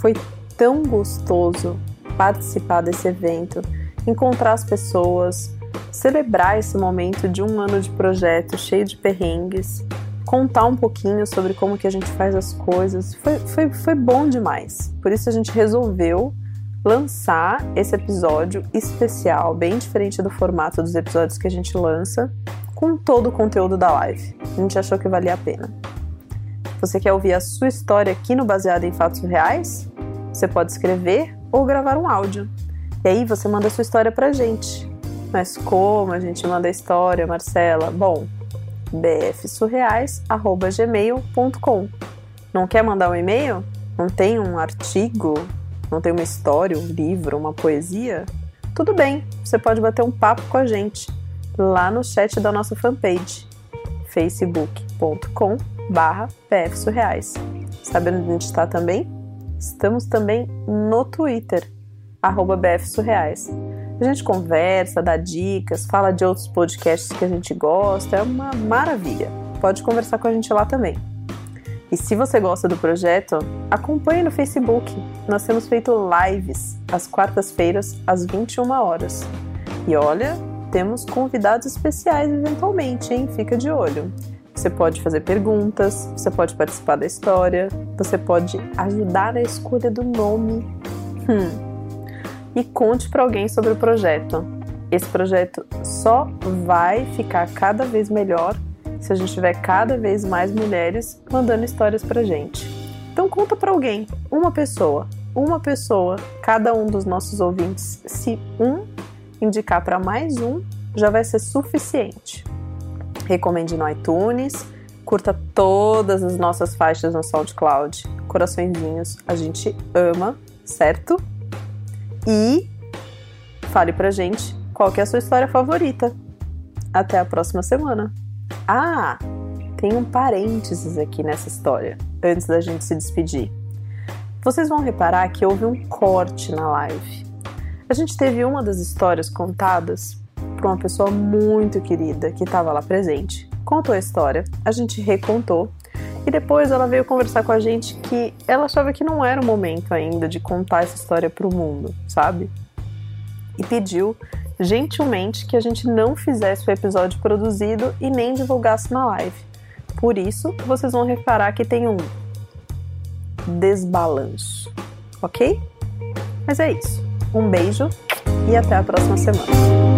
Foi tão gostoso participar desse evento, encontrar as pessoas, celebrar esse momento de um ano de projeto cheio de perrengues, contar um pouquinho sobre como que a gente faz as coisas. Foi, foi, foi bom demais. Por isso a gente resolveu lançar esse episódio especial, bem diferente do formato dos episódios que a gente lança, com todo o conteúdo da live. A gente achou que valia a pena. Você quer ouvir a sua história aqui no Baseado em Fatos Reais? Você pode escrever ou gravar um áudio. E aí você manda a sua história pra gente. Mas como a gente manda a história, Marcela? Bom, bfsurreais.gmail.com Não quer mandar um e-mail? Não tem um artigo? Não tem uma história, um livro, uma poesia? Tudo bem, você pode bater um papo com a gente lá no chat da nossa fanpage facebook.com barra pfsurreais. Sabe onde a gente está também? Estamos também no Twitter, arroba bfsurreais. A gente conversa, dá dicas, fala de outros podcasts que a gente gosta, é uma maravilha. Pode conversar com a gente lá também. E se você gosta do projeto, acompanhe no Facebook. Nós temos feito lives às quartas-feiras, às 21 horas. E olha, temos convidados especiais eventualmente, hein? Fica de olho. Você pode fazer perguntas, você pode participar da história, você pode ajudar na escolha do nome. Hum. E conte para alguém sobre o projeto. Esse projeto só vai ficar cada vez melhor se a gente tiver cada vez mais mulheres mandando histórias pra gente. Então conta para alguém, uma pessoa, uma pessoa, cada um dos nossos ouvintes, se um indicar para mais um, já vai ser suficiente. Recomende no iTunes, curta todas as nossas faixas no SoundCloud. Coraçõezinhos, a gente ama, certo? E fale pra gente qual é a sua história favorita. Até a próxima semana. Ah, tem um parênteses aqui nessa história, antes da gente se despedir. Vocês vão reparar que houve um corte na live. A gente teve uma das histórias contadas por uma pessoa muito querida que estava lá presente. Contou a história, a gente recontou e depois ela veio conversar com a gente que ela achava que não era o momento ainda de contar essa história para o mundo, sabe? E pediu gentilmente que a gente não fizesse o episódio produzido e nem divulgasse na live. Por isso, vocês vão reparar que tem um desbalanço, ok? Mas é isso. Um beijo e até a próxima semana.